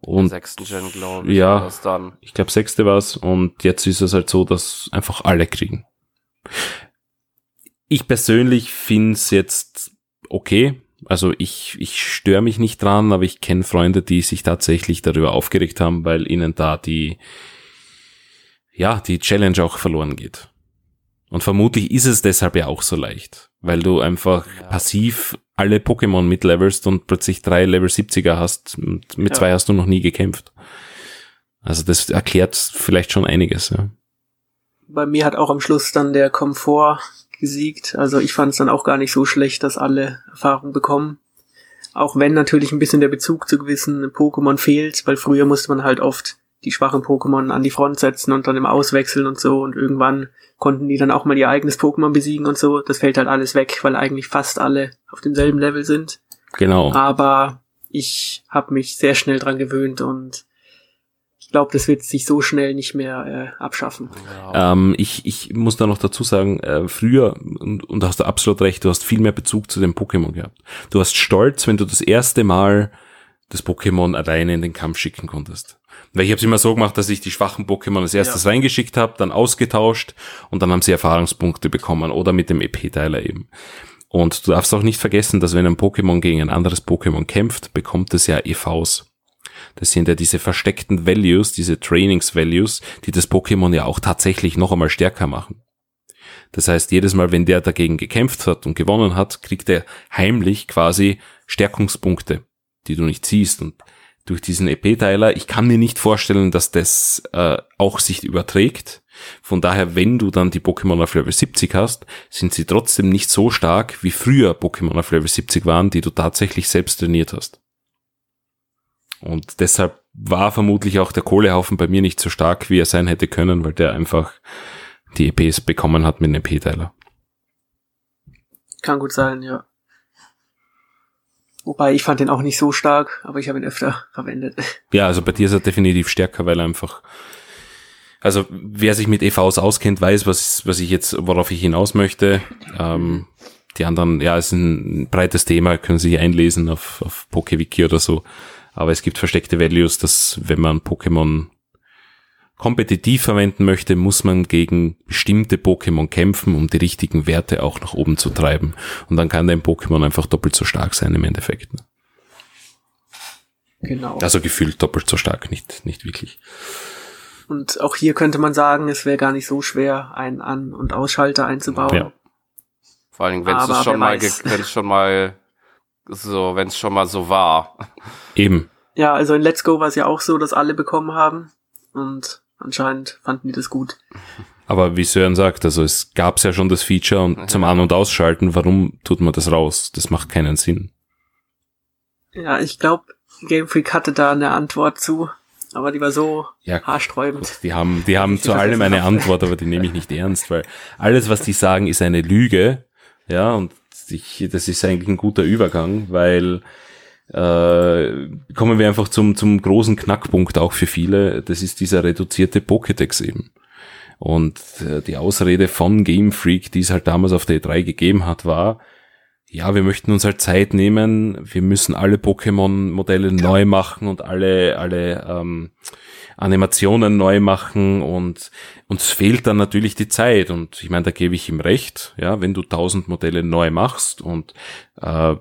Und sechsten Gen, glaube ich. Ja, ich glaube sechste war's. Und jetzt ist es halt so, dass einfach alle kriegen. Ich persönlich find's jetzt okay. Also ich, ich störe mich nicht dran, aber ich kenne Freunde, die sich tatsächlich darüber aufgeregt haben, weil ihnen da die, ja, die Challenge auch verloren geht. Und vermutlich ist es deshalb ja auch so leicht, weil du einfach ja. passiv alle Pokémon mitlevelst und plötzlich drei Level 70er hast. Und mit ja. zwei hast du noch nie gekämpft. Also das erklärt vielleicht schon einiges, ja. Bei mir hat auch am Schluss dann der Komfort gesiegt. Also ich fand es dann auch gar nicht so schlecht, dass alle Erfahrung bekommen. Auch wenn natürlich ein bisschen der Bezug zu gewissen Pokémon fehlt, weil früher musste man halt oft die schwachen Pokémon an die Front setzen und dann immer auswechseln und so und irgendwann konnten die dann auch mal ihr eigenes Pokémon besiegen und so. Das fällt halt alles weg, weil eigentlich fast alle auf demselben Level sind. Genau. Aber ich habe mich sehr schnell dran gewöhnt und ich glaube, das wird sich so schnell nicht mehr äh, abschaffen. Ähm, ich, ich muss da noch dazu sagen, äh, früher, und, und hast du absolut recht, du hast viel mehr Bezug zu dem Pokémon gehabt. Du hast stolz, wenn du das erste Mal das Pokémon alleine in den Kampf schicken konntest. Weil ich habe es immer so gemacht, dass ich die schwachen Pokémon als erstes ja. reingeschickt habe, dann ausgetauscht und dann haben sie Erfahrungspunkte bekommen oder mit dem EP-Teiler eben. Und du darfst auch nicht vergessen, dass wenn ein Pokémon gegen ein anderes Pokémon kämpft, bekommt es ja EVs. Das sind ja diese versteckten Values, diese Trainings-Values, die das Pokémon ja auch tatsächlich noch einmal stärker machen. Das heißt, jedes Mal, wenn der dagegen gekämpft hat und gewonnen hat, kriegt er heimlich quasi Stärkungspunkte, die du nicht siehst. Und durch diesen EP-Teiler, ich kann mir nicht vorstellen, dass das äh, auch sich überträgt. Von daher, wenn du dann die Pokémon auf Level 70 hast, sind sie trotzdem nicht so stark, wie früher Pokémon auf Level 70 waren, die du tatsächlich selbst trainiert hast. Und deshalb war vermutlich auch der Kohlehaufen bei mir nicht so stark, wie er sein hätte können, weil der einfach die EPs bekommen hat mit einem EP-Teiler. Kann gut sein, ja. Wobei ich fand den auch nicht so stark, aber ich habe ihn öfter [laughs] verwendet. Ja, also bei dir ist er definitiv stärker, weil er einfach also wer sich mit EVs auskennt, weiß, was, was ich jetzt, worauf ich hinaus möchte. Ähm, die anderen, ja, ist ein breites Thema, können sich einlesen auf, auf PokeWiki oder so. Aber es gibt versteckte Values, dass wenn man Pokémon kompetitiv verwenden möchte, muss man gegen bestimmte Pokémon kämpfen, um die richtigen Werte auch nach oben zu treiben. Und dann kann dein Pokémon einfach doppelt so stark sein im Endeffekt. Ne? Genau. Also gefühlt doppelt so stark, nicht, nicht wirklich. Und auch hier könnte man sagen, es wäre gar nicht so schwer, einen An- und Ausschalter einzubauen. Ja. Vor allem, wenn es schon mal, wenn es schon mal so, wenn es schon mal so war. Eben. Ja, also in Let's Go war es ja auch so, dass alle bekommen haben und anscheinend fanden die das gut. Aber wie Sören sagt, also es gab's ja schon das Feature und ja. zum An- und Ausschalten, warum tut man das raus? Das macht keinen Sinn. Ja, ich glaube, Game Freak hatte da eine Antwort zu, aber die war so ja, haarsträubend. Die haben, die haben zu allem eine Antwort, aber die nehme ich nicht ernst, weil alles, was die sagen, ist eine Lüge. Ja, und ich, das ist eigentlich ein guter Übergang, weil äh, kommen wir einfach zum, zum großen Knackpunkt auch für viele. Das ist dieser reduzierte Pokédex eben. Und äh, die Ausrede von Game Freak, die es halt damals auf der E3 gegeben hat, war, ja, wir möchten uns halt Zeit nehmen, wir müssen alle Pokémon-Modelle neu machen und alle, alle ähm, Animationen neu machen und uns fehlt dann natürlich die Zeit. Und ich meine, da gebe ich ihm recht, ja, wenn du tausend Modelle neu machst und äh,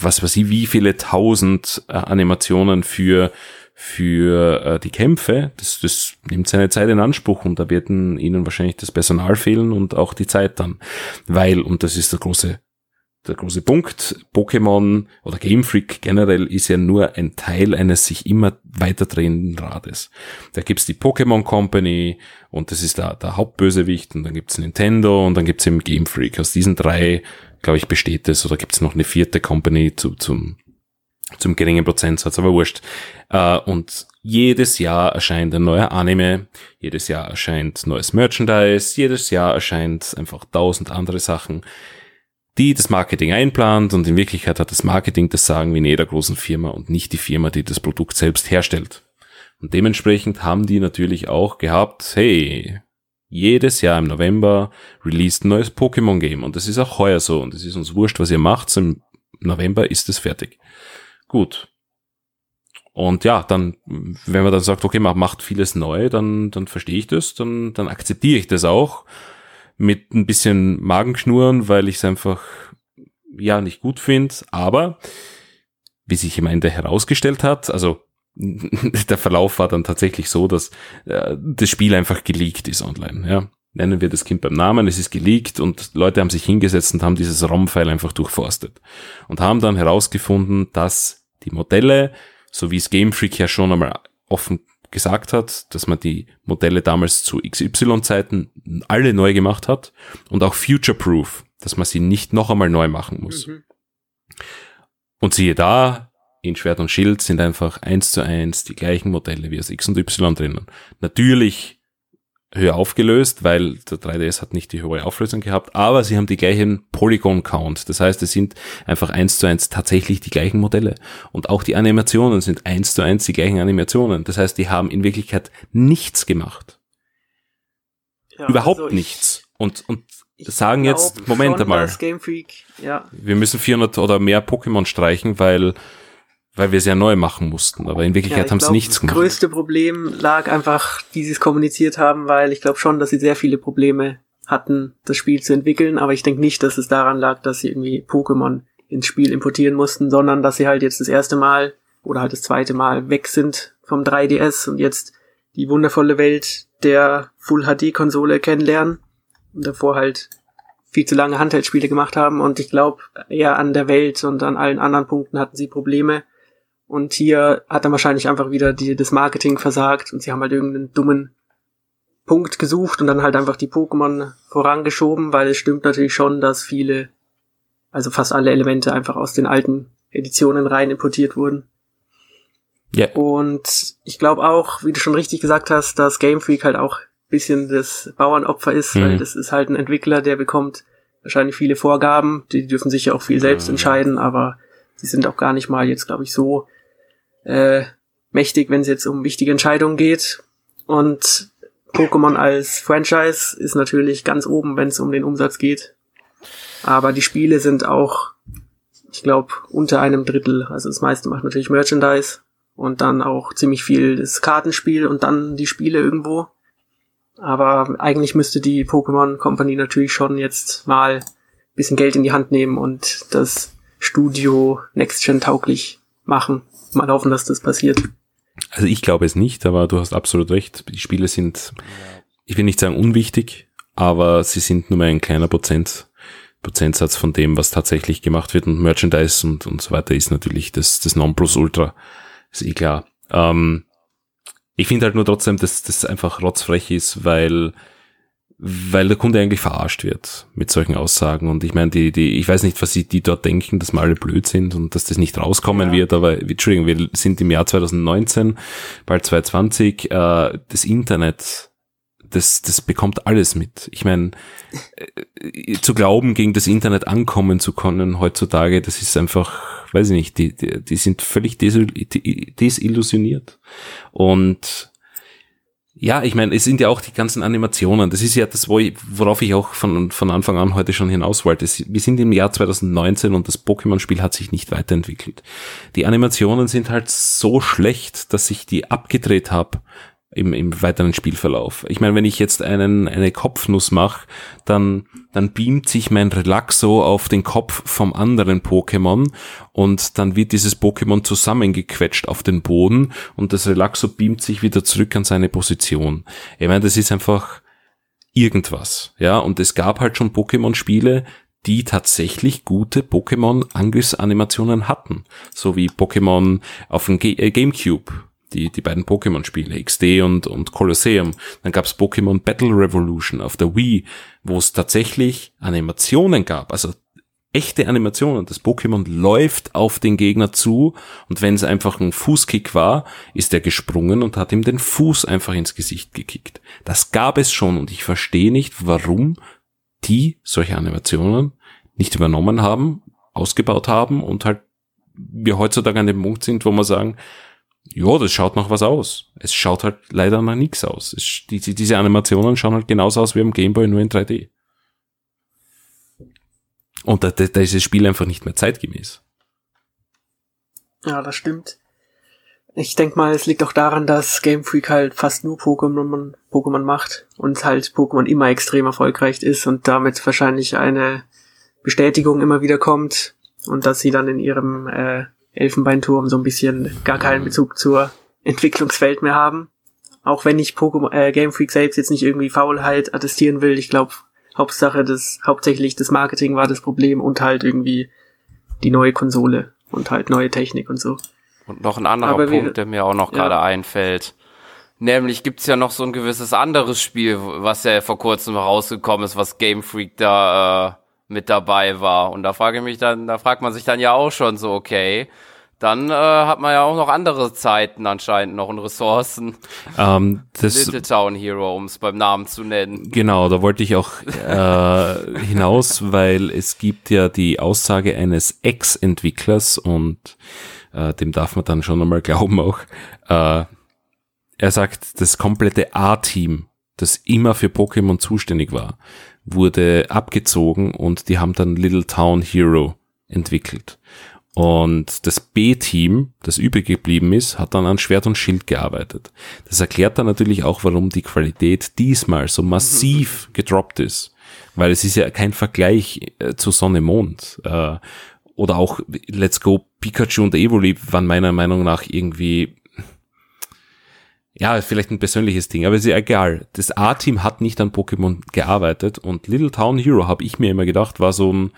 was weiß ich, wie viele tausend äh, Animationen für für äh, die Kämpfe, das, das nimmt seine Zeit in Anspruch und da werden ihnen wahrscheinlich das Personal fehlen und auch die Zeit dann, weil, und das ist der große der große Punkt, Pokémon oder Game Freak generell ist ja nur ein Teil eines sich immer weiter drehenden Rades. Da gibt's die Pokémon Company und das ist der, der Hauptbösewicht und dann gibt's Nintendo und dann gibt's eben Game Freak. Aus diesen drei, glaube ich, besteht es oder gibt's noch eine vierte Company zu, zum, zum geringen Prozentsatz, aber wurscht. Äh, und jedes Jahr erscheint ein neuer Anime, jedes Jahr erscheint neues Merchandise, jedes Jahr erscheint einfach tausend andere Sachen die das Marketing einplant und in Wirklichkeit hat das Marketing das Sagen wie in jeder großen Firma und nicht die Firma, die das Produkt selbst herstellt. Und dementsprechend haben die natürlich auch gehabt, hey, jedes Jahr im November released ein neues Pokémon-Game und das ist auch heuer so und es ist uns wurscht, was ihr macht, im November ist es fertig. Gut. Und ja, dann, wenn man dann sagt, okay, man macht vieles neu, dann, dann verstehe ich das, dann, dann akzeptiere ich das auch mit ein bisschen Magenschnurren, weil ich es einfach ja nicht gut finde. Aber wie sich am Ende herausgestellt hat, also [laughs] der Verlauf war dann tatsächlich so, dass äh, das Spiel einfach geleakt ist online. Ja. Nennen wir das Kind beim Namen, es ist geleakt und Leute haben sich hingesetzt und haben dieses ROM-File einfach durchforstet und haben dann herausgefunden, dass die Modelle, so wie es Game Freak ja schon einmal offen gesagt hat, dass man die Modelle damals zu XY-Zeiten alle neu gemacht hat und auch future-proof, dass man sie nicht noch einmal neu machen muss. Mhm. Und siehe da, in Schwert und Schild sind einfach eins zu eins die gleichen Modelle wie aus X und Y drinnen. Natürlich höher aufgelöst, weil der 3DS hat nicht die hohe Auflösung gehabt, aber sie haben die gleichen Polygon Count. Das heißt, es sind einfach eins zu eins tatsächlich die gleichen Modelle. Und auch die Animationen sind eins zu eins die gleichen Animationen. Das heißt, die haben in Wirklichkeit nichts gemacht. Ja, Überhaupt also nichts. Und, und sagen jetzt, Moment einmal. Ja. Wir müssen 400 oder mehr Pokémon streichen, weil weil wir es ja neu machen mussten. Aber in Wirklichkeit ja, haben sie nichts gemacht. Das größte Problem lag einfach, wie sie es kommuniziert haben, weil ich glaube schon, dass sie sehr viele Probleme hatten, das Spiel zu entwickeln. Aber ich denke nicht, dass es daran lag, dass sie irgendwie Pokémon ins Spiel importieren mussten, sondern dass sie halt jetzt das erste Mal oder halt das zweite Mal weg sind vom 3DS und jetzt die wundervolle Welt der Full HD Konsole kennenlernen und davor halt viel zu lange Handheldspiele gemacht haben und ich glaube eher an der Welt und an allen anderen Punkten hatten sie Probleme und hier hat dann wahrscheinlich einfach wieder die, das Marketing versagt und sie haben halt irgendeinen dummen Punkt gesucht und dann halt einfach die Pokémon vorangeschoben, weil es stimmt natürlich schon, dass viele, also fast alle Elemente einfach aus den alten Editionen rein importiert wurden. Ja. Yeah. Und ich glaube auch, wie du schon richtig gesagt hast, dass Game Freak halt auch bisschen das Bauernopfer ist, mhm. weil das ist halt ein Entwickler, der bekommt wahrscheinlich viele Vorgaben, die dürfen sich ja auch viel selbst entscheiden, aber sie sind auch gar nicht mal jetzt, glaube ich, so äh, mächtig, wenn es jetzt um wichtige Entscheidungen geht. Und Pokémon als Franchise ist natürlich ganz oben, wenn es um den Umsatz geht. Aber die Spiele sind auch, ich glaube, unter einem Drittel. Also das meiste macht natürlich Merchandise und dann auch ziemlich viel das Kartenspiel und dann die Spiele irgendwo. Aber eigentlich müsste die Pokémon Company natürlich schon jetzt mal bisschen Geld in die Hand nehmen und das Studio Next Gen tauglich machen mal hoffen, dass das passiert. Also ich glaube es nicht, aber du hast absolut recht. Die Spiele sind, ich will nicht sagen unwichtig, aber sie sind nur mal ein kleiner Prozent, Prozentsatz von dem, was tatsächlich gemacht wird. Und Merchandise und, und so weiter ist natürlich das, das Nonplusultra. Ist eh klar. Ähm, ich finde halt nur trotzdem, dass das einfach rotzfrech ist, weil weil der Kunde eigentlich verarscht wird mit solchen Aussagen. Und ich meine, die, die, ich weiß nicht, was sie die dort denken, dass wir alle blöd sind und dass das nicht rauskommen ja. wird, aber Entschuldigung, wir sind im Jahr 2019, bald 2020, äh, das Internet, das, das bekommt alles mit. Ich meine, äh, zu glauben, gegen das Internet ankommen zu können heutzutage, das ist einfach, weiß ich nicht, die, die, die sind völlig desillusioniert. Und ja, ich meine, es sind ja auch die ganzen Animationen. Das ist ja das, worauf ich auch von, von Anfang an heute schon hinaus wollte. Wir sind im Jahr 2019 und das Pokémon-Spiel hat sich nicht weiterentwickelt. Die Animationen sind halt so schlecht, dass ich die abgedreht habe im, im weiteren Spielverlauf. Ich meine, wenn ich jetzt einen, eine Kopfnuss mache, dann, dann beamt sich mein Relaxo auf den Kopf vom anderen Pokémon und dann wird dieses Pokémon zusammengequetscht auf den Boden und das Relaxo beamt sich wieder zurück an seine Position. Ich meine, das ist einfach irgendwas, ja, und es gab halt schon Pokémon-Spiele, die tatsächlich gute Pokémon-Angriffsanimationen hatten, so wie Pokémon auf dem G äh, Gamecube die, die beiden Pokémon-Spiele, XD und, und Colosseum. Dann gab's Pokémon Battle Revolution auf der Wii, wo es tatsächlich Animationen gab, also echte Animationen. Das Pokémon läuft auf den Gegner zu und wenn es einfach ein Fußkick war, ist er gesprungen und hat ihm den Fuß einfach ins Gesicht gekickt. Das gab es schon und ich verstehe nicht, warum die solche Animationen nicht übernommen haben, ausgebaut haben und halt wir heutzutage an dem Punkt sind, wo wir sagen, ja, das schaut noch was aus. Es schaut halt leider nach nichts aus. Es, die, diese Animationen schauen halt genauso aus wie am Gameboy, nur in 3D. Und da, da, da ist das Spiel einfach nicht mehr zeitgemäß. Ja, das stimmt. Ich denke mal, es liegt auch daran, dass Game Freak halt fast nur Pokémon, Pokémon macht und halt Pokémon immer extrem erfolgreich ist und damit wahrscheinlich eine Bestätigung immer wieder kommt und dass sie dann in ihrem äh, Elfenbeinturm so ein bisschen gar keinen Bezug zur Entwicklungswelt mehr haben. Auch wenn ich Pokémon, äh, Game Freak selbst jetzt nicht irgendwie Faulheit attestieren will, ich glaube, Hauptsache das, hauptsächlich das Marketing war das Problem und halt irgendwie die neue Konsole und halt neue Technik und so. Und noch ein anderer Aber Punkt, wir, der mir auch noch gerade ja. einfällt. Nämlich gibt's ja noch so ein gewisses anderes Spiel, was ja vor kurzem rausgekommen ist, was Game Freak da äh, mit dabei war. Und da frage ich mich dann, da fragt man sich dann ja auch schon so, okay, dann äh, hat man ja auch noch andere Zeiten anscheinend noch und Ressourcen. Ähm, das, Little Town Hero, um es beim Namen zu nennen. Genau, da wollte ich auch äh, hinaus, weil es gibt ja die Aussage eines Ex-Entwicklers und äh, dem darf man dann schon einmal glauben auch. Äh, er sagt, das komplette A-Team, das immer für Pokémon zuständig war, wurde abgezogen und die haben dann Little Town Hero entwickelt. Und das B-Team, das übrig geblieben ist, hat dann an Schwert und Schild gearbeitet. Das erklärt dann natürlich auch, warum die Qualität diesmal so massiv [laughs] gedroppt ist. Weil es ist ja kein Vergleich äh, zu Sonne Mond. Äh, oder auch Let's Go Pikachu und Evoli waren meiner Meinung nach irgendwie ja, vielleicht ein persönliches Ding, aber ist ja egal. Das A-Team hat nicht an Pokémon gearbeitet und Little Town Hero, habe ich mir immer gedacht, war so ein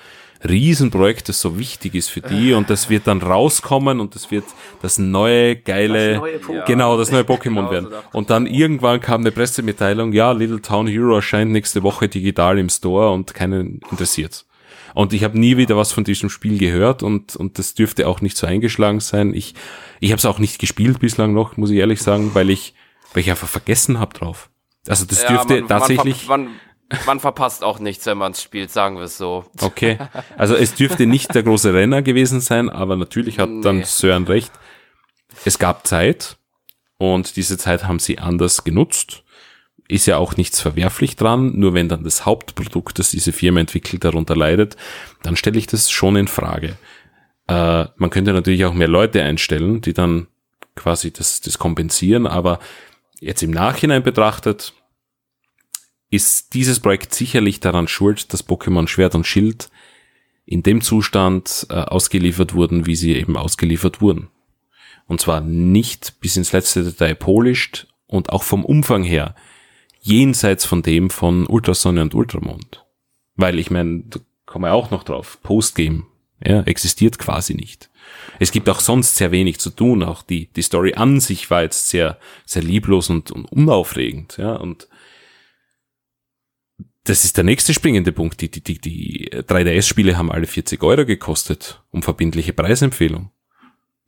Riesenprojekt, das so wichtig ist für die und das wird dann rauskommen und das wird das neue geile, das neue genau, das neue Pokémon genau werden. Und dann irgendwann kam eine Pressemitteilung, ja, Little Town Hero erscheint nächste Woche digital im Store und keinen interessiert. Und ich habe nie wieder was von diesem Spiel gehört und, und das dürfte auch nicht so eingeschlagen sein. Ich, ich habe es auch nicht gespielt bislang noch, muss ich ehrlich sagen, weil ich, weil ich einfach vergessen habe drauf. Also das ja, dürfte man, tatsächlich. Man, man, man verpasst auch nichts, wenn man es spielt, sagen wir es so. Okay. Also es dürfte nicht der große Renner gewesen sein, aber natürlich hat nee. dann Sören recht. Es gab Zeit und diese Zeit haben sie anders genutzt ist ja auch nichts verwerflich dran, nur wenn dann das Hauptprodukt, das diese Firma entwickelt, darunter leidet, dann stelle ich das schon in Frage. Äh, man könnte natürlich auch mehr Leute einstellen, die dann quasi das, das kompensieren, aber jetzt im Nachhinein betrachtet, ist dieses Projekt sicherlich daran schuld, dass Pokémon Schwert und Schild in dem Zustand äh, ausgeliefert wurden, wie sie eben ausgeliefert wurden. Und zwar nicht bis ins letzte Detail polished und auch vom Umfang her jenseits von dem von Ultrasonne und Ultramond. Weil ich meine, da kommen wir auch noch drauf, Postgame ja, existiert quasi nicht. Es gibt auch sonst sehr wenig zu tun. Auch die, die Story an sich war jetzt sehr, sehr lieblos und, und unaufregend. Ja, und das ist der nächste springende Punkt. Die, die, die, die 3DS-Spiele haben alle 40 Euro gekostet um verbindliche Preisempfehlung.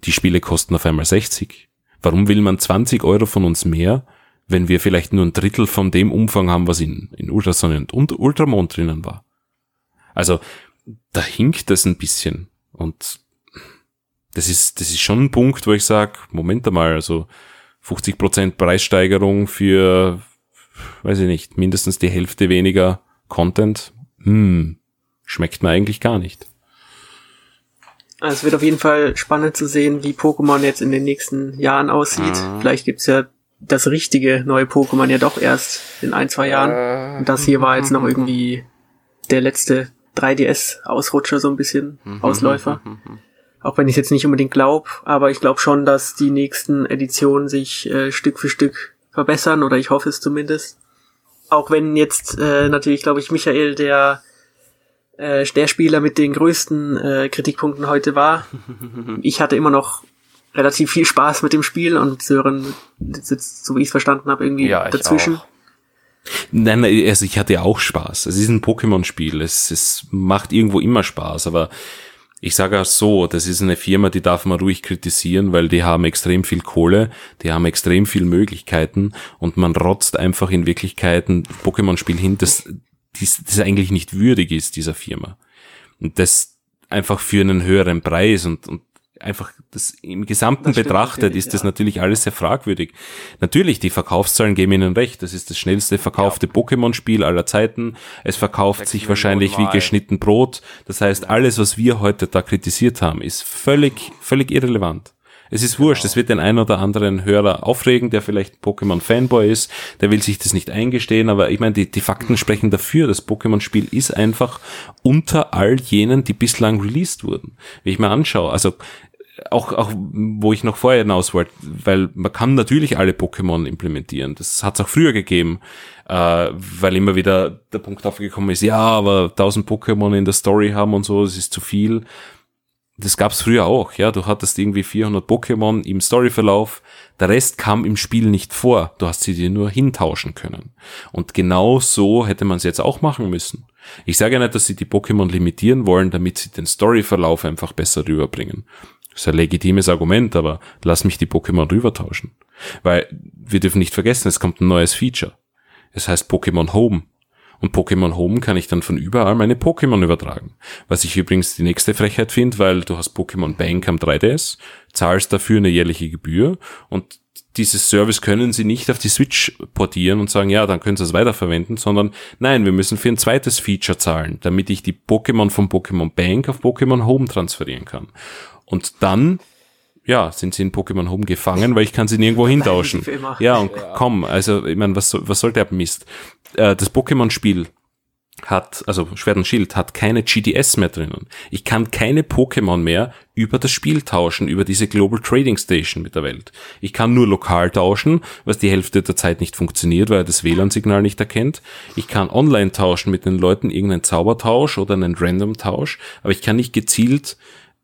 Die Spiele kosten auf einmal 60. Warum will man 20 Euro von uns mehr, wenn wir vielleicht nur ein Drittel von dem Umfang haben, was in, in Ultrasonnen und Ultramond drinnen war. Also da hinkt das ein bisschen und das ist, das ist schon ein Punkt, wo ich sage, Moment einmal, also 50% Preissteigerung für, weiß ich nicht, mindestens die Hälfte weniger Content, hm, schmeckt mir eigentlich gar nicht. Also es wird auf jeden Fall spannend zu sehen, wie Pokémon jetzt in den nächsten Jahren aussieht. Mhm. Vielleicht gibt's ja das richtige neue Pokémon ja doch erst in ein, zwei Jahren. Äh, Und das hier war jetzt noch irgendwie der letzte 3DS-Ausrutscher, so ein bisschen mhm, Ausläufer. Mhm, mhm, Auch wenn ich jetzt nicht unbedingt glaube, aber ich glaube schon, dass die nächsten Editionen sich äh, Stück für Stück verbessern, oder ich hoffe es zumindest. Auch wenn jetzt äh, natürlich, glaube ich, Michael der äh, der Spieler mit den größten äh, Kritikpunkten heute war. [laughs] Ich hatte immer noch relativ viel Spaß mit dem Spiel und Sören sitzt, so wie ich es verstanden habe, irgendwie ja, dazwischen. Auch. Nein, also ich hatte auch Spaß. Es ist ein Pokémon-Spiel. Es, es macht irgendwo immer Spaß, aber ich sage auch so, das ist eine Firma, die darf man ruhig kritisieren, weil die haben extrem viel Kohle, die haben extrem viel Möglichkeiten und man rotzt einfach in Wirklichkeit ein Pokémon-Spiel hin, das, das, das eigentlich nicht würdig ist, dieser Firma. Und das einfach für einen höheren Preis und, und einfach das im Gesamten das betrachtet ist das ja. natürlich alles sehr fragwürdig. Natürlich, die Verkaufszahlen geben ihnen recht. Das ist das schnellste verkaufte ja. Pokémon-Spiel aller Zeiten. Es verkauft sich wahrscheinlich wie geschnitten Brot. Das heißt, alles, was wir heute da kritisiert haben, ist völlig, völlig irrelevant. Es ist wurscht, es wird den einen oder anderen Hörer aufregen, der vielleicht Pokémon-Fanboy ist, der will sich das nicht eingestehen, aber ich meine, die, die Fakten sprechen dafür. Das Pokémon-Spiel ist einfach unter all jenen, die bislang released wurden. Wie ich mir anschaue, also auch, auch wo ich noch vorher hinaus wollte, weil man kann natürlich alle Pokémon implementieren. Das hat es auch früher gegeben, äh, weil immer wieder der Punkt aufgekommen ist, ja, aber 1000 Pokémon in der Story haben und so, das ist zu viel. Das gab's früher auch, ja. Du hattest irgendwie 400 Pokémon im Storyverlauf. Der Rest kam im Spiel nicht vor. Du hast sie dir nur hintauschen können. Und genau so hätte man es jetzt auch machen müssen. Ich sage ja nicht, dass sie die Pokémon limitieren wollen, damit sie den Storyverlauf einfach besser rüberbringen. Ist ein legitimes Argument, aber lass mich die Pokémon rübertauschen. Weil wir dürfen nicht vergessen, es kommt ein neues Feature. Es heißt Pokémon Home. Und Pokémon Home kann ich dann von überall meine Pokémon übertragen. Was ich übrigens die nächste Frechheit finde, weil du hast Pokémon Bank am 3DS, zahlst dafür eine jährliche Gebühr und dieses Service können sie nicht auf die Switch portieren und sagen, ja, dann können sie es weiterverwenden, sondern nein, wir müssen für ein zweites Feature zahlen, damit ich die Pokémon von Pokémon Bank auf Pokémon Home transferieren kann. Und dann ja, sind sie in Pokémon Home gefangen, weil ich kann sie nirgendwo hintauschen. Ja, und ja. komm, also ich meine, was, was soll der Mist? Äh, das Pokémon-Spiel hat, also Schwert und Schild hat keine GDS mehr drinnen. Ich kann keine Pokémon mehr über das Spiel tauschen, über diese Global Trading Station mit der Welt. Ich kann nur lokal tauschen, was die Hälfte der Zeit nicht funktioniert, weil er das WLAN-Signal nicht erkennt. Ich kann online tauschen mit den Leuten, irgendeinen Zaubertausch oder einen Random-Tausch, aber ich kann nicht gezielt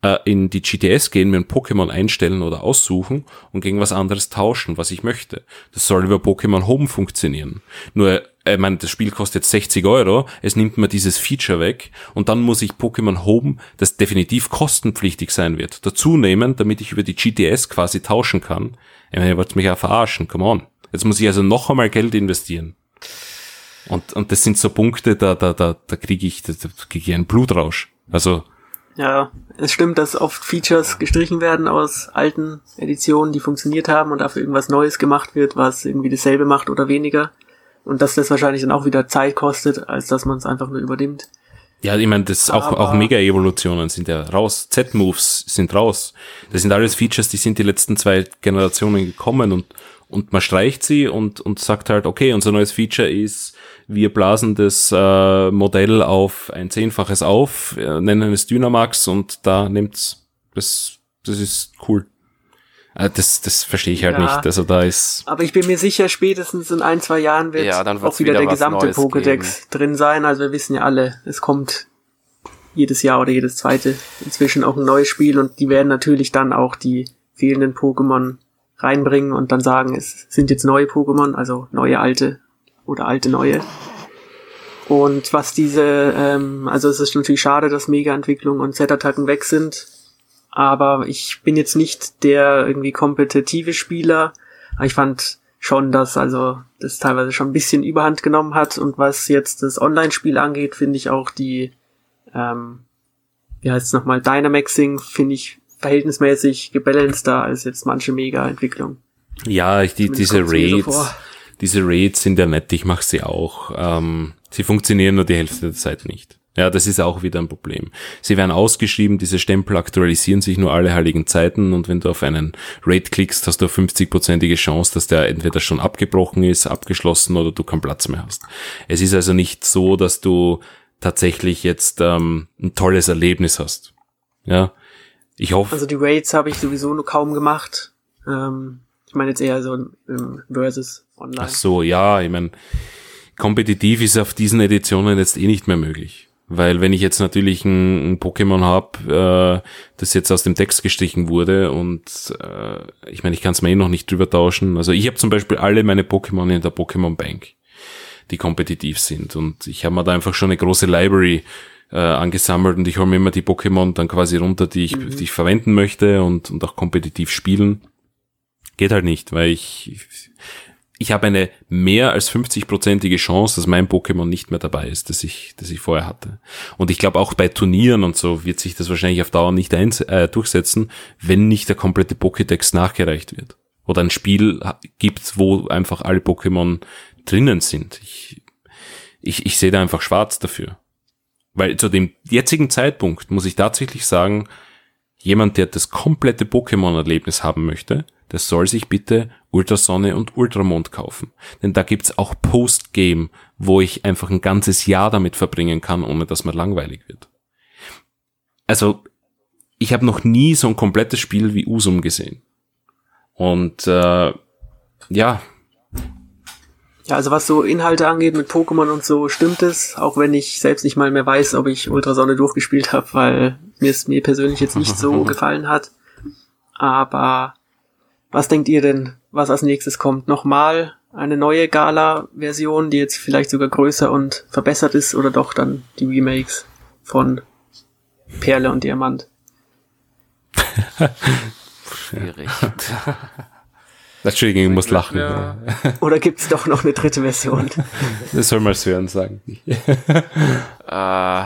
äh, in die GTS gehen, mir ein Pokémon einstellen oder aussuchen und gegen was anderes tauschen, was ich möchte. Das soll über Pokémon Home funktionieren. Nur ich meine, das Spiel kostet jetzt 60 Euro, es nimmt mir dieses Feature weg und dann muss ich Pokémon Home, das definitiv kostenpflichtig sein wird, dazu nehmen, damit ich über die GTS quasi tauschen kann. Ich meine, ihr wollt mich ja verarschen, come on. Jetzt muss ich also noch einmal Geld investieren. Und, und das sind so Punkte, da, da, da, da kriege ich, da krieg ich einen Blutrausch. Also, ja, es stimmt, dass oft Features gestrichen werden aus alten Editionen, die funktioniert haben und dafür irgendwas Neues gemacht wird, was irgendwie dasselbe macht oder weniger. Und dass das wahrscheinlich dann auch wieder Zeit kostet, als dass man es einfach nur übernimmt. Ja, ich meine, das auch, auch Mega-Evolutionen sind ja raus. Z-Moves sind raus. Das sind alles Features, die sind die letzten zwei Generationen gekommen und, und man streicht sie und, und sagt halt, okay, unser neues Feature ist, wir blasen das äh, Modell auf ein Zehnfaches auf, äh, nennen es Dynamax und da nimmt's, das, das ist cool. Äh, das, das verstehe ich halt ja, nicht. Also da ist. Aber ich bin mir sicher, spätestens in ein, zwei Jahren wird ja, auch wieder, wieder der gesamte Neues Pokédex geben. drin sein. Also wir wissen ja alle, es kommt jedes Jahr oder jedes zweite inzwischen auch ein neues Spiel und die werden natürlich dann auch die fehlenden Pokémon reinbringen und dann sagen, es sind jetzt neue Pokémon, also neue alte oder alte neue. Und was diese, ähm, also es ist natürlich schade, dass Mega-Entwicklung und Z-Attacken weg sind, aber ich bin jetzt nicht der irgendwie kompetitive Spieler. Aber ich fand schon, dass also das teilweise schon ein bisschen Überhand genommen hat und was jetzt das Online-Spiel angeht, finde ich auch die, ähm, wie heißt es nochmal, Dynamaxing finde ich verhältnismäßig gebalanceder als jetzt manche Mega-Entwicklung. Ja, ich, die, diese Raids, so diese Raids sind ja nett, ich mache sie auch. Ähm, sie funktionieren nur die Hälfte der Zeit nicht. Ja, das ist auch wieder ein Problem. Sie werden ausgeschrieben, diese Stempel aktualisieren sich nur alle heiligen Zeiten und wenn du auf einen Raid klickst, hast du eine 50-prozentige Chance, dass der entweder schon abgebrochen ist, abgeschlossen oder du keinen Platz mehr hast. Es ist also nicht so, dass du tatsächlich jetzt ähm, ein tolles Erlebnis hast. Ja, ich hoffe. Also die Raids habe ich sowieso nur kaum gemacht. Ähm, ich meine jetzt eher so im Versus online. Ach so, ja, ich meine, kompetitiv ist auf diesen Editionen jetzt eh nicht mehr möglich. Weil wenn ich jetzt natürlich ein, ein Pokémon habe, äh, das jetzt aus dem Text gestrichen wurde und äh, ich meine, ich kann es mir eh noch nicht drüber tauschen. Also ich habe zum Beispiel alle meine Pokémon in der Pokémon Bank, die kompetitiv sind. Und ich habe mir da einfach schon eine große Library äh, angesammelt und ich hole mir immer die Pokémon dann quasi runter, die ich, mhm. die ich verwenden möchte und, und auch kompetitiv spielen. Geht halt nicht, weil ich, ich habe eine mehr als 50-prozentige Chance, dass mein Pokémon nicht mehr dabei ist, das ich, das ich vorher hatte. Und ich glaube auch bei Turnieren und so wird sich das wahrscheinlich auf Dauer nicht ein, äh, durchsetzen, wenn nicht der komplette Pokédex nachgereicht wird. Oder ein Spiel gibt, wo einfach alle Pokémon drinnen sind. Ich, ich, ich sehe da einfach schwarz dafür. Weil zu dem jetzigen Zeitpunkt muss ich tatsächlich sagen, jemand, der das komplette Pokémon-Erlebnis haben möchte, der soll sich bitte Ultrasonne und Ultramond kaufen. Denn da gibt's auch Postgame, wo ich einfach ein ganzes Jahr damit verbringen kann, ohne dass mir langweilig wird. Also, ich habe noch nie so ein komplettes Spiel wie Usum gesehen. Und äh, ja. Ja, also was so Inhalte angeht mit Pokémon und so, stimmt es, auch wenn ich selbst nicht mal mehr weiß, ob ich Ultrasonne durchgespielt habe, weil mir es mir persönlich jetzt nicht so [laughs] gefallen hat. Aber was denkt ihr denn, was als nächstes kommt? Nochmal eine neue Gala-Version, die jetzt vielleicht sogar größer und verbessert ist, oder doch dann die Remakes von Perle und Diamant? Schwierig. [laughs] Entschuldigung, ich muss lachen. Ja. Oder gibt's doch noch eine dritte Version? [laughs] Das soll mal Sören sagen. äh,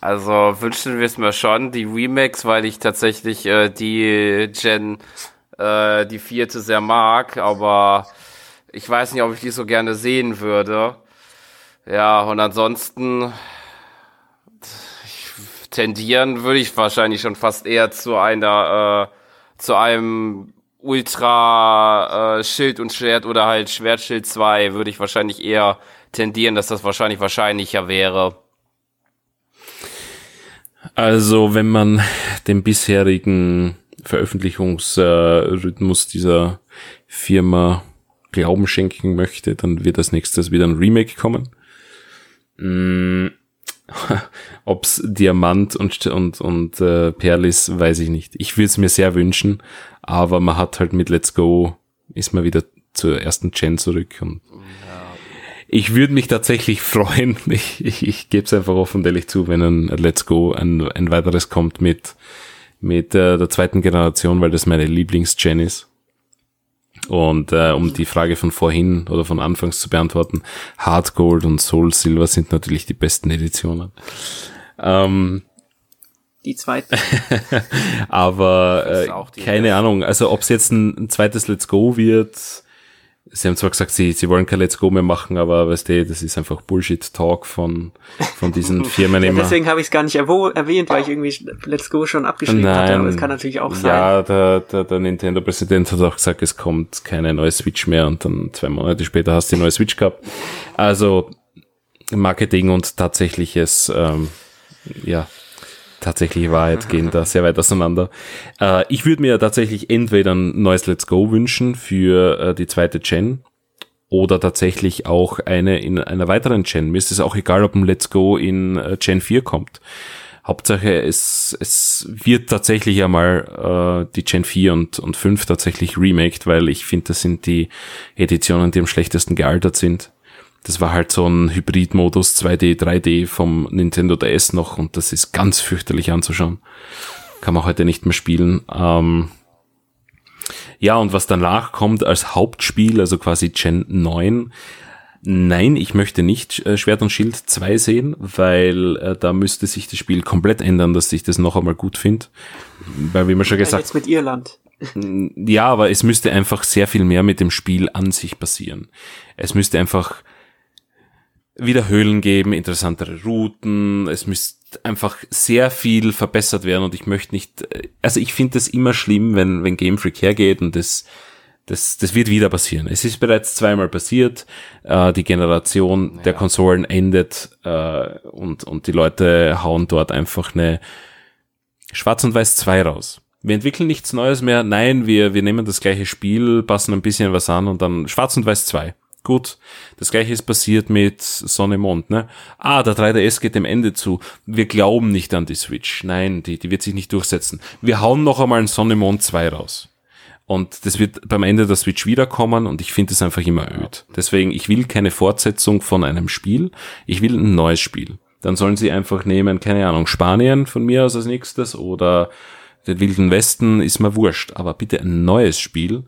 also wünschen wir es mir schon, die Remakes, weil ich tatsächlich äh, die Gen, äh, die vierte sehr mag, aber ich weiß nicht, ob ich die so gerne sehen würde. Ja, und ansonsten tendieren würde ich wahrscheinlich schon fast eher zu einer, äh, zu einem Ultra äh, Schild und Schwert oder halt Schwertschild 2 würde ich wahrscheinlich eher tendieren, dass das wahrscheinlich wahrscheinlicher wäre. Also, wenn man den bisherigen Veröffentlichungsrhythmus dieser Firma Glauben schenken möchte, dann wird als nächstes wieder ein Remake kommen. Mm, [laughs] Ob's Diamant und, und, und äh, Perlis, weiß ich nicht. Ich würde es mir sehr wünschen, aber man hat halt mit Let's Go, ist man wieder zur ersten Gen zurück und ich würde mich tatsächlich [laughs] freuen, ich, ich, ich gebe es einfach offen ehrlich zu, wenn ein Let's Go ein, ein weiteres kommt mit, mit äh, der zweiten Generation, weil das meine Lieblings-Gen ist. Und äh, um die Frage von vorhin oder von Anfangs zu beantworten, Hard Gold und Soul Silver sind natürlich die besten Editionen. Ähm, die zweiten. [laughs] Aber äh, keine. Ahnung, also ob es jetzt ein, ein zweites Let's Go wird, Sie haben zwar gesagt, sie, sie wollen kein Let's Go mehr machen, aber weißt du, das ist einfach Bullshit-Talk von, von diesen [laughs] Firmen ja, immer. Deswegen habe ich es gar nicht erwähnt, weil ich irgendwie Let's Go schon abgeschrieben Nein, hatte, aber es kann natürlich auch sein. Ja, der, der, der Nintendo-Präsident hat auch gesagt, es kommt keine neue Switch mehr und dann zwei Monate später hast du die neue Switch gehabt. Also Marketing und tatsächliches, ähm, ja, tatsächliche Wahrheit gehen da sehr weit auseinander. Äh, ich würde mir tatsächlich entweder ein neues Let's Go wünschen für äh, die zweite Gen oder tatsächlich auch eine in einer weiteren Gen. Mir ist es auch egal, ob ein Let's Go in äh, Gen 4 kommt. Hauptsache, es, es wird tatsächlich einmal äh, die Gen 4 und, und 5 tatsächlich remaked, weil ich finde, das sind die Editionen, die am schlechtesten gealtert sind. Das war halt so ein Hybrid-Modus 2D, 3D vom Nintendo DS noch und das ist ganz fürchterlich anzuschauen. Kann man heute nicht mehr spielen. Ähm ja, und was danach kommt als Hauptspiel, also quasi Gen 9, Nein, ich möchte nicht äh, Schwert und Schild 2 sehen, weil äh, da müsste sich das Spiel komplett ändern, dass ich das noch einmal gut finde. Weil, wie man schon gesagt Jetzt mit Irland. [laughs] Ja, aber es müsste einfach sehr viel mehr mit dem Spiel an sich passieren. Es müsste einfach wieder Höhlen geben, interessantere Routen. Es müsste einfach sehr viel verbessert werden und ich möchte nicht, also ich finde das immer schlimm, wenn, wenn Game Freak hergeht und das, das, das wird wieder passieren. Es ist bereits zweimal passiert. Äh, die Generation ja. der Konsolen endet äh, und, und die Leute hauen dort einfach eine Schwarz und Weiß 2 raus. Wir entwickeln nichts Neues mehr. Nein, wir, wir nehmen das gleiche Spiel, passen ein bisschen was an und dann Schwarz und Weiß 2. Gut, das gleiche ist passiert mit Sonne Mond, ne? Ah, der 3DS geht dem Ende zu. Wir glauben nicht an die Switch. Nein, die, die wird sich nicht durchsetzen. Wir hauen noch einmal ein Sonne Mond 2 raus. Und das wird beim Ende der Switch wiederkommen und ich finde es einfach immer öd. Deswegen, ich will keine Fortsetzung von einem Spiel. Ich will ein neues Spiel. Dann sollen sie einfach nehmen, keine Ahnung, Spanien von mir aus als nächstes oder den Wilden Westen, ist mir wurscht. Aber bitte ein neues Spiel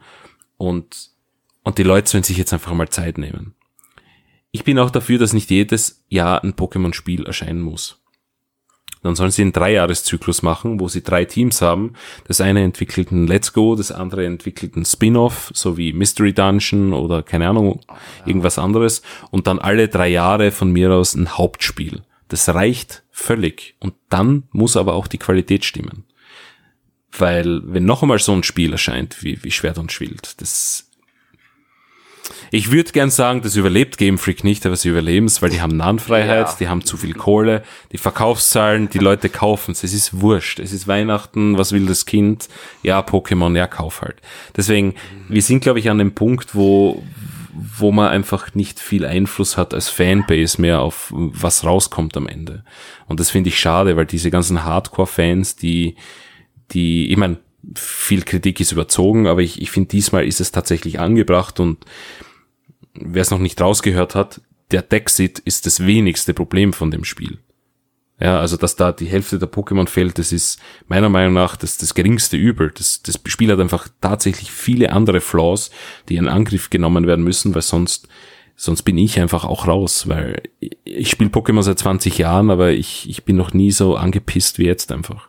und und die Leute sollen sich jetzt einfach mal Zeit nehmen. Ich bin auch dafür, dass nicht jedes Jahr ein Pokémon-Spiel erscheinen muss. Dann sollen sie einen Dreijahreszyklus machen, wo sie drei Teams haben. Das eine entwickelt ein Let's Go, das andere entwickelt ein Spin-off, so wie Mystery Dungeon oder keine Ahnung, irgendwas anderes. Und dann alle drei Jahre von mir aus ein Hauptspiel. Das reicht völlig. Und dann muss aber auch die Qualität stimmen. Weil, wenn noch einmal so ein Spiel erscheint, wie, wie Schwert und Schild, das ich würde gern sagen, das überlebt Game Freak nicht, aber sie überleben es, weil die haben Nahenfreiheit, ja. die haben zu viel Kohle, die Verkaufszahlen, die Leute kaufen es. Es ist wurscht. Es ist Weihnachten, was will das Kind? Ja, Pokémon, ja, kauf halt. Deswegen, wir sind, glaube ich, an dem Punkt, wo, wo man einfach nicht viel Einfluss hat als Fanbase mehr auf was rauskommt am Ende. Und das finde ich schade, weil diese ganzen Hardcore-Fans, die, die, ich meine, viel Kritik ist überzogen, aber ich, ich finde, diesmal ist es tatsächlich angebracht und wer es noch nicht rausgehört hat, der Dexit ist das wenigste Problem von dem Spiel. Ja, also dass da die Hälfte der Pokémon fällt, das ist meiner Meinung nach das, das geringste Übel. Das, das Spiel hat einfach tatsächlich viele andere Flaws, die in Angriff genommen werden müssen, weil sonst, sonst bin ich einfach auch raus, weil ich spiele Pokémon seit 20 Jahren, aber ich, ich bin noch nie so angepisst wie jetzt einfach.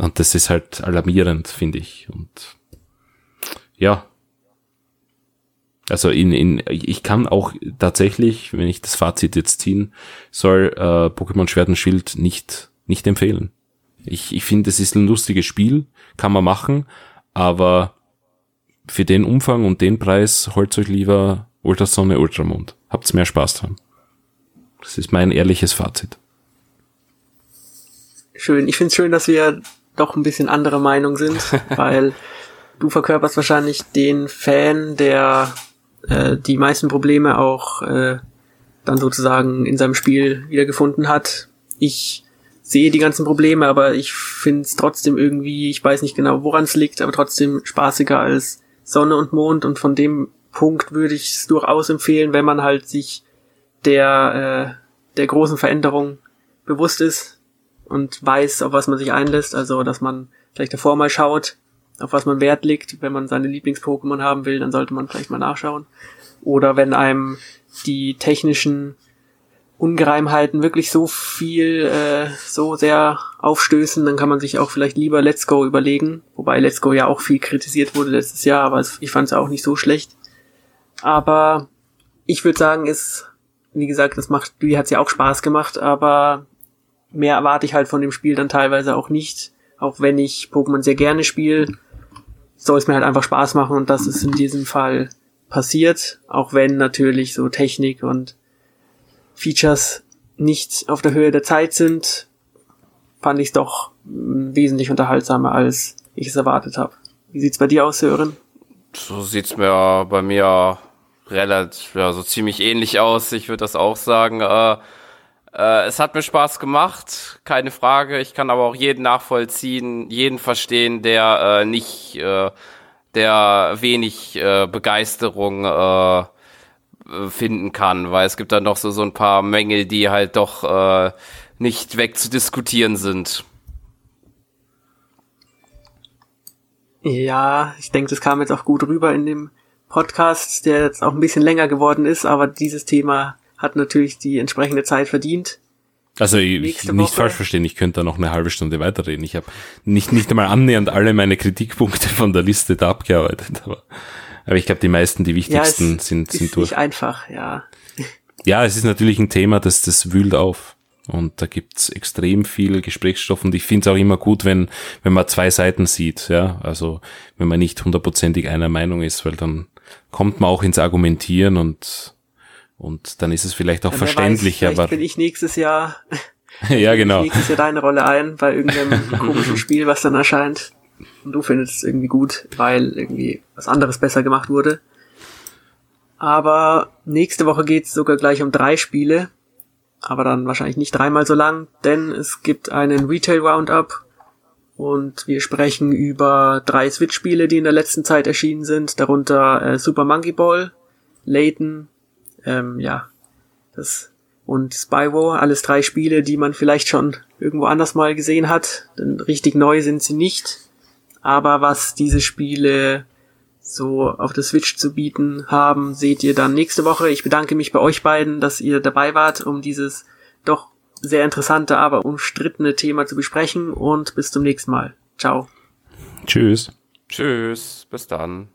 Und das ist halt alarmierend, finde ich. Und ja, also in, in, ich kann auch tatsächlich, wenn ich das Fazit jetzt ziehen soll, äh, Pokémon Schwert und Schild nicht, nicht empfehlen. Ich, ich finde, es ist ein lustiges Spiel, kann man machen, aber für den Umfang und den Preis holt euch lieber Ultrasonne, Ultramond. Habt's mehr Spaß dran. Das ist mein ehrliches Fazit. Schön. Ich finde es schön, dass wir doch ein bisschen andere Meinung sind, [laughs] weil du verkörperst wahrscheinlich den Fan, der äh, die meisten Probleme auch äh, dann sozusagen in seinem Spiel wiedergefunden hat. Ich sehe die ganzen Probleme, aber ich finde es trotzdem irgendwie, ich weiß nicht genau, woran es liegt, aber trotzdem spaßiger als Sonne und Mond und von dem Punkt würde ich es durchaus empfehlen, wenn man halt sich der, äh, der großen Veränderung bewusst ist und weiß, auf was man sich einlässt, also dass man vielleicht davor mal schaut, auf was man Wert legt. Wenn man seine Lieblings-Pokémon haben will, dann sollte man vielleicht mal nachschauen. Oder wenn einem die technischen Ungereimheiten wirklich so viel, äh, so sehr aufstößen, dann kann man sich auch vielleicht lieber Let's Go überlegen. Wobei Let's Go ja auch viel kritisiert wurde letztes Jahr, aber ich fand es auch nicht so schlecht. Aber ich würde sagen, ist, wie gesagt, das macht, wie hat's ja auch Spaß gemacht, aber mehr erwarte ich halt von dem Spiel dann teilweise auch nicht. Auch wenn ich Pokémon sehr gerne spiele, soll es mir halt einfach Spaß machen und das ist in diesem Fall passiert, auch wenn natürlich so Technik und Features nicht auf der Höhe der Zeit sind, fand ich es doch wesentlich unterhaltsamer, als ich es erwartet habe. Wie sieht's bei dir aus, Sören? So sieht's mir bei mir relativ, ja, so ziemlich ähnlich aus. Ich würde das auch sagen. Äh, äh, es hat mir Spaß gemacht, keine Frage. Ich kann aber auch jeden nachvollziehen, jeden verstehen, der äh, nicht, äh, der wenig äh, Begeisterung äh, finden kann, weil es gibt dann doch so, so ein paar Mängel, die halt doch äh, nicht wegzudiskutieren sind. Ja, ich denke, das kam jetzt auch gut rüber in dem Podcast, der jetzt auch ein bisschen länger geworden ist, aber dieses Thema hat natürlich die entsprechende Zeit verdient. Also ich, nicht falsch verstehen, ich könnte da noch eine halbe Stunde weiterreden. Ich habe nicht, nicht einmal annähernd alle meine Kritikpunkte [laughs] von der Liste da abgearbeitet, aber, aber ich glaube, die meisten, die wichtigsten ja, sind, sind ist durch. Nicht einfach, ja. Ja, es ist natürlich ein Thema, das, das wühlt auf. Und da gibt's extrem viel Gesprächsstoff und ich finde es auch immer gut, wenn, wenn man zwei Seiten sieht, ja. Also wenn man nicht hundertprozentig einer Meinung ist, weil dann kommt man auch ins Argumentieren und und dann ist es vielleicht auch ja, verständlicher. Weiß, aber bin ich nächstes Jahr. [laughs] ja, genau. Nächstes Jahr deine Rolle ein bei irgendeinem [laughs] komischen Spiel, was dann erscheint. Und du findest es irgendwie gut, weil irgendwie was anderes besser gemacht wurde. Aber nächste Woche geht's sogar gleich um drei Spiele. Aber dann wahrscheinlich nicht dreimal so lang, denn es gibt einen Retail Roundup und wir sprechen über drei Switch-Spiele, die in der letzten Zeit erschienen sind, darunter äh, Super Monkey Ball, Layton ähm, ja, das und Spyro, alles drei Spiele, die man vielleicht schon irgendwo anders mal gesehen hat. Denn richtig neu sind sie nicht. Aber was diese Spiele so auf der Switch zu bieten haben, seht ihr dann nächste Woche. Ich bedanke mich bei euch beiden, dass ihr dabei wart, um dieses doch sehr interessante, aber umstrittene Thema zu besprechen und bis zum nächsten Mal. Ciao. Tschüss. Tschüss. Bis dann.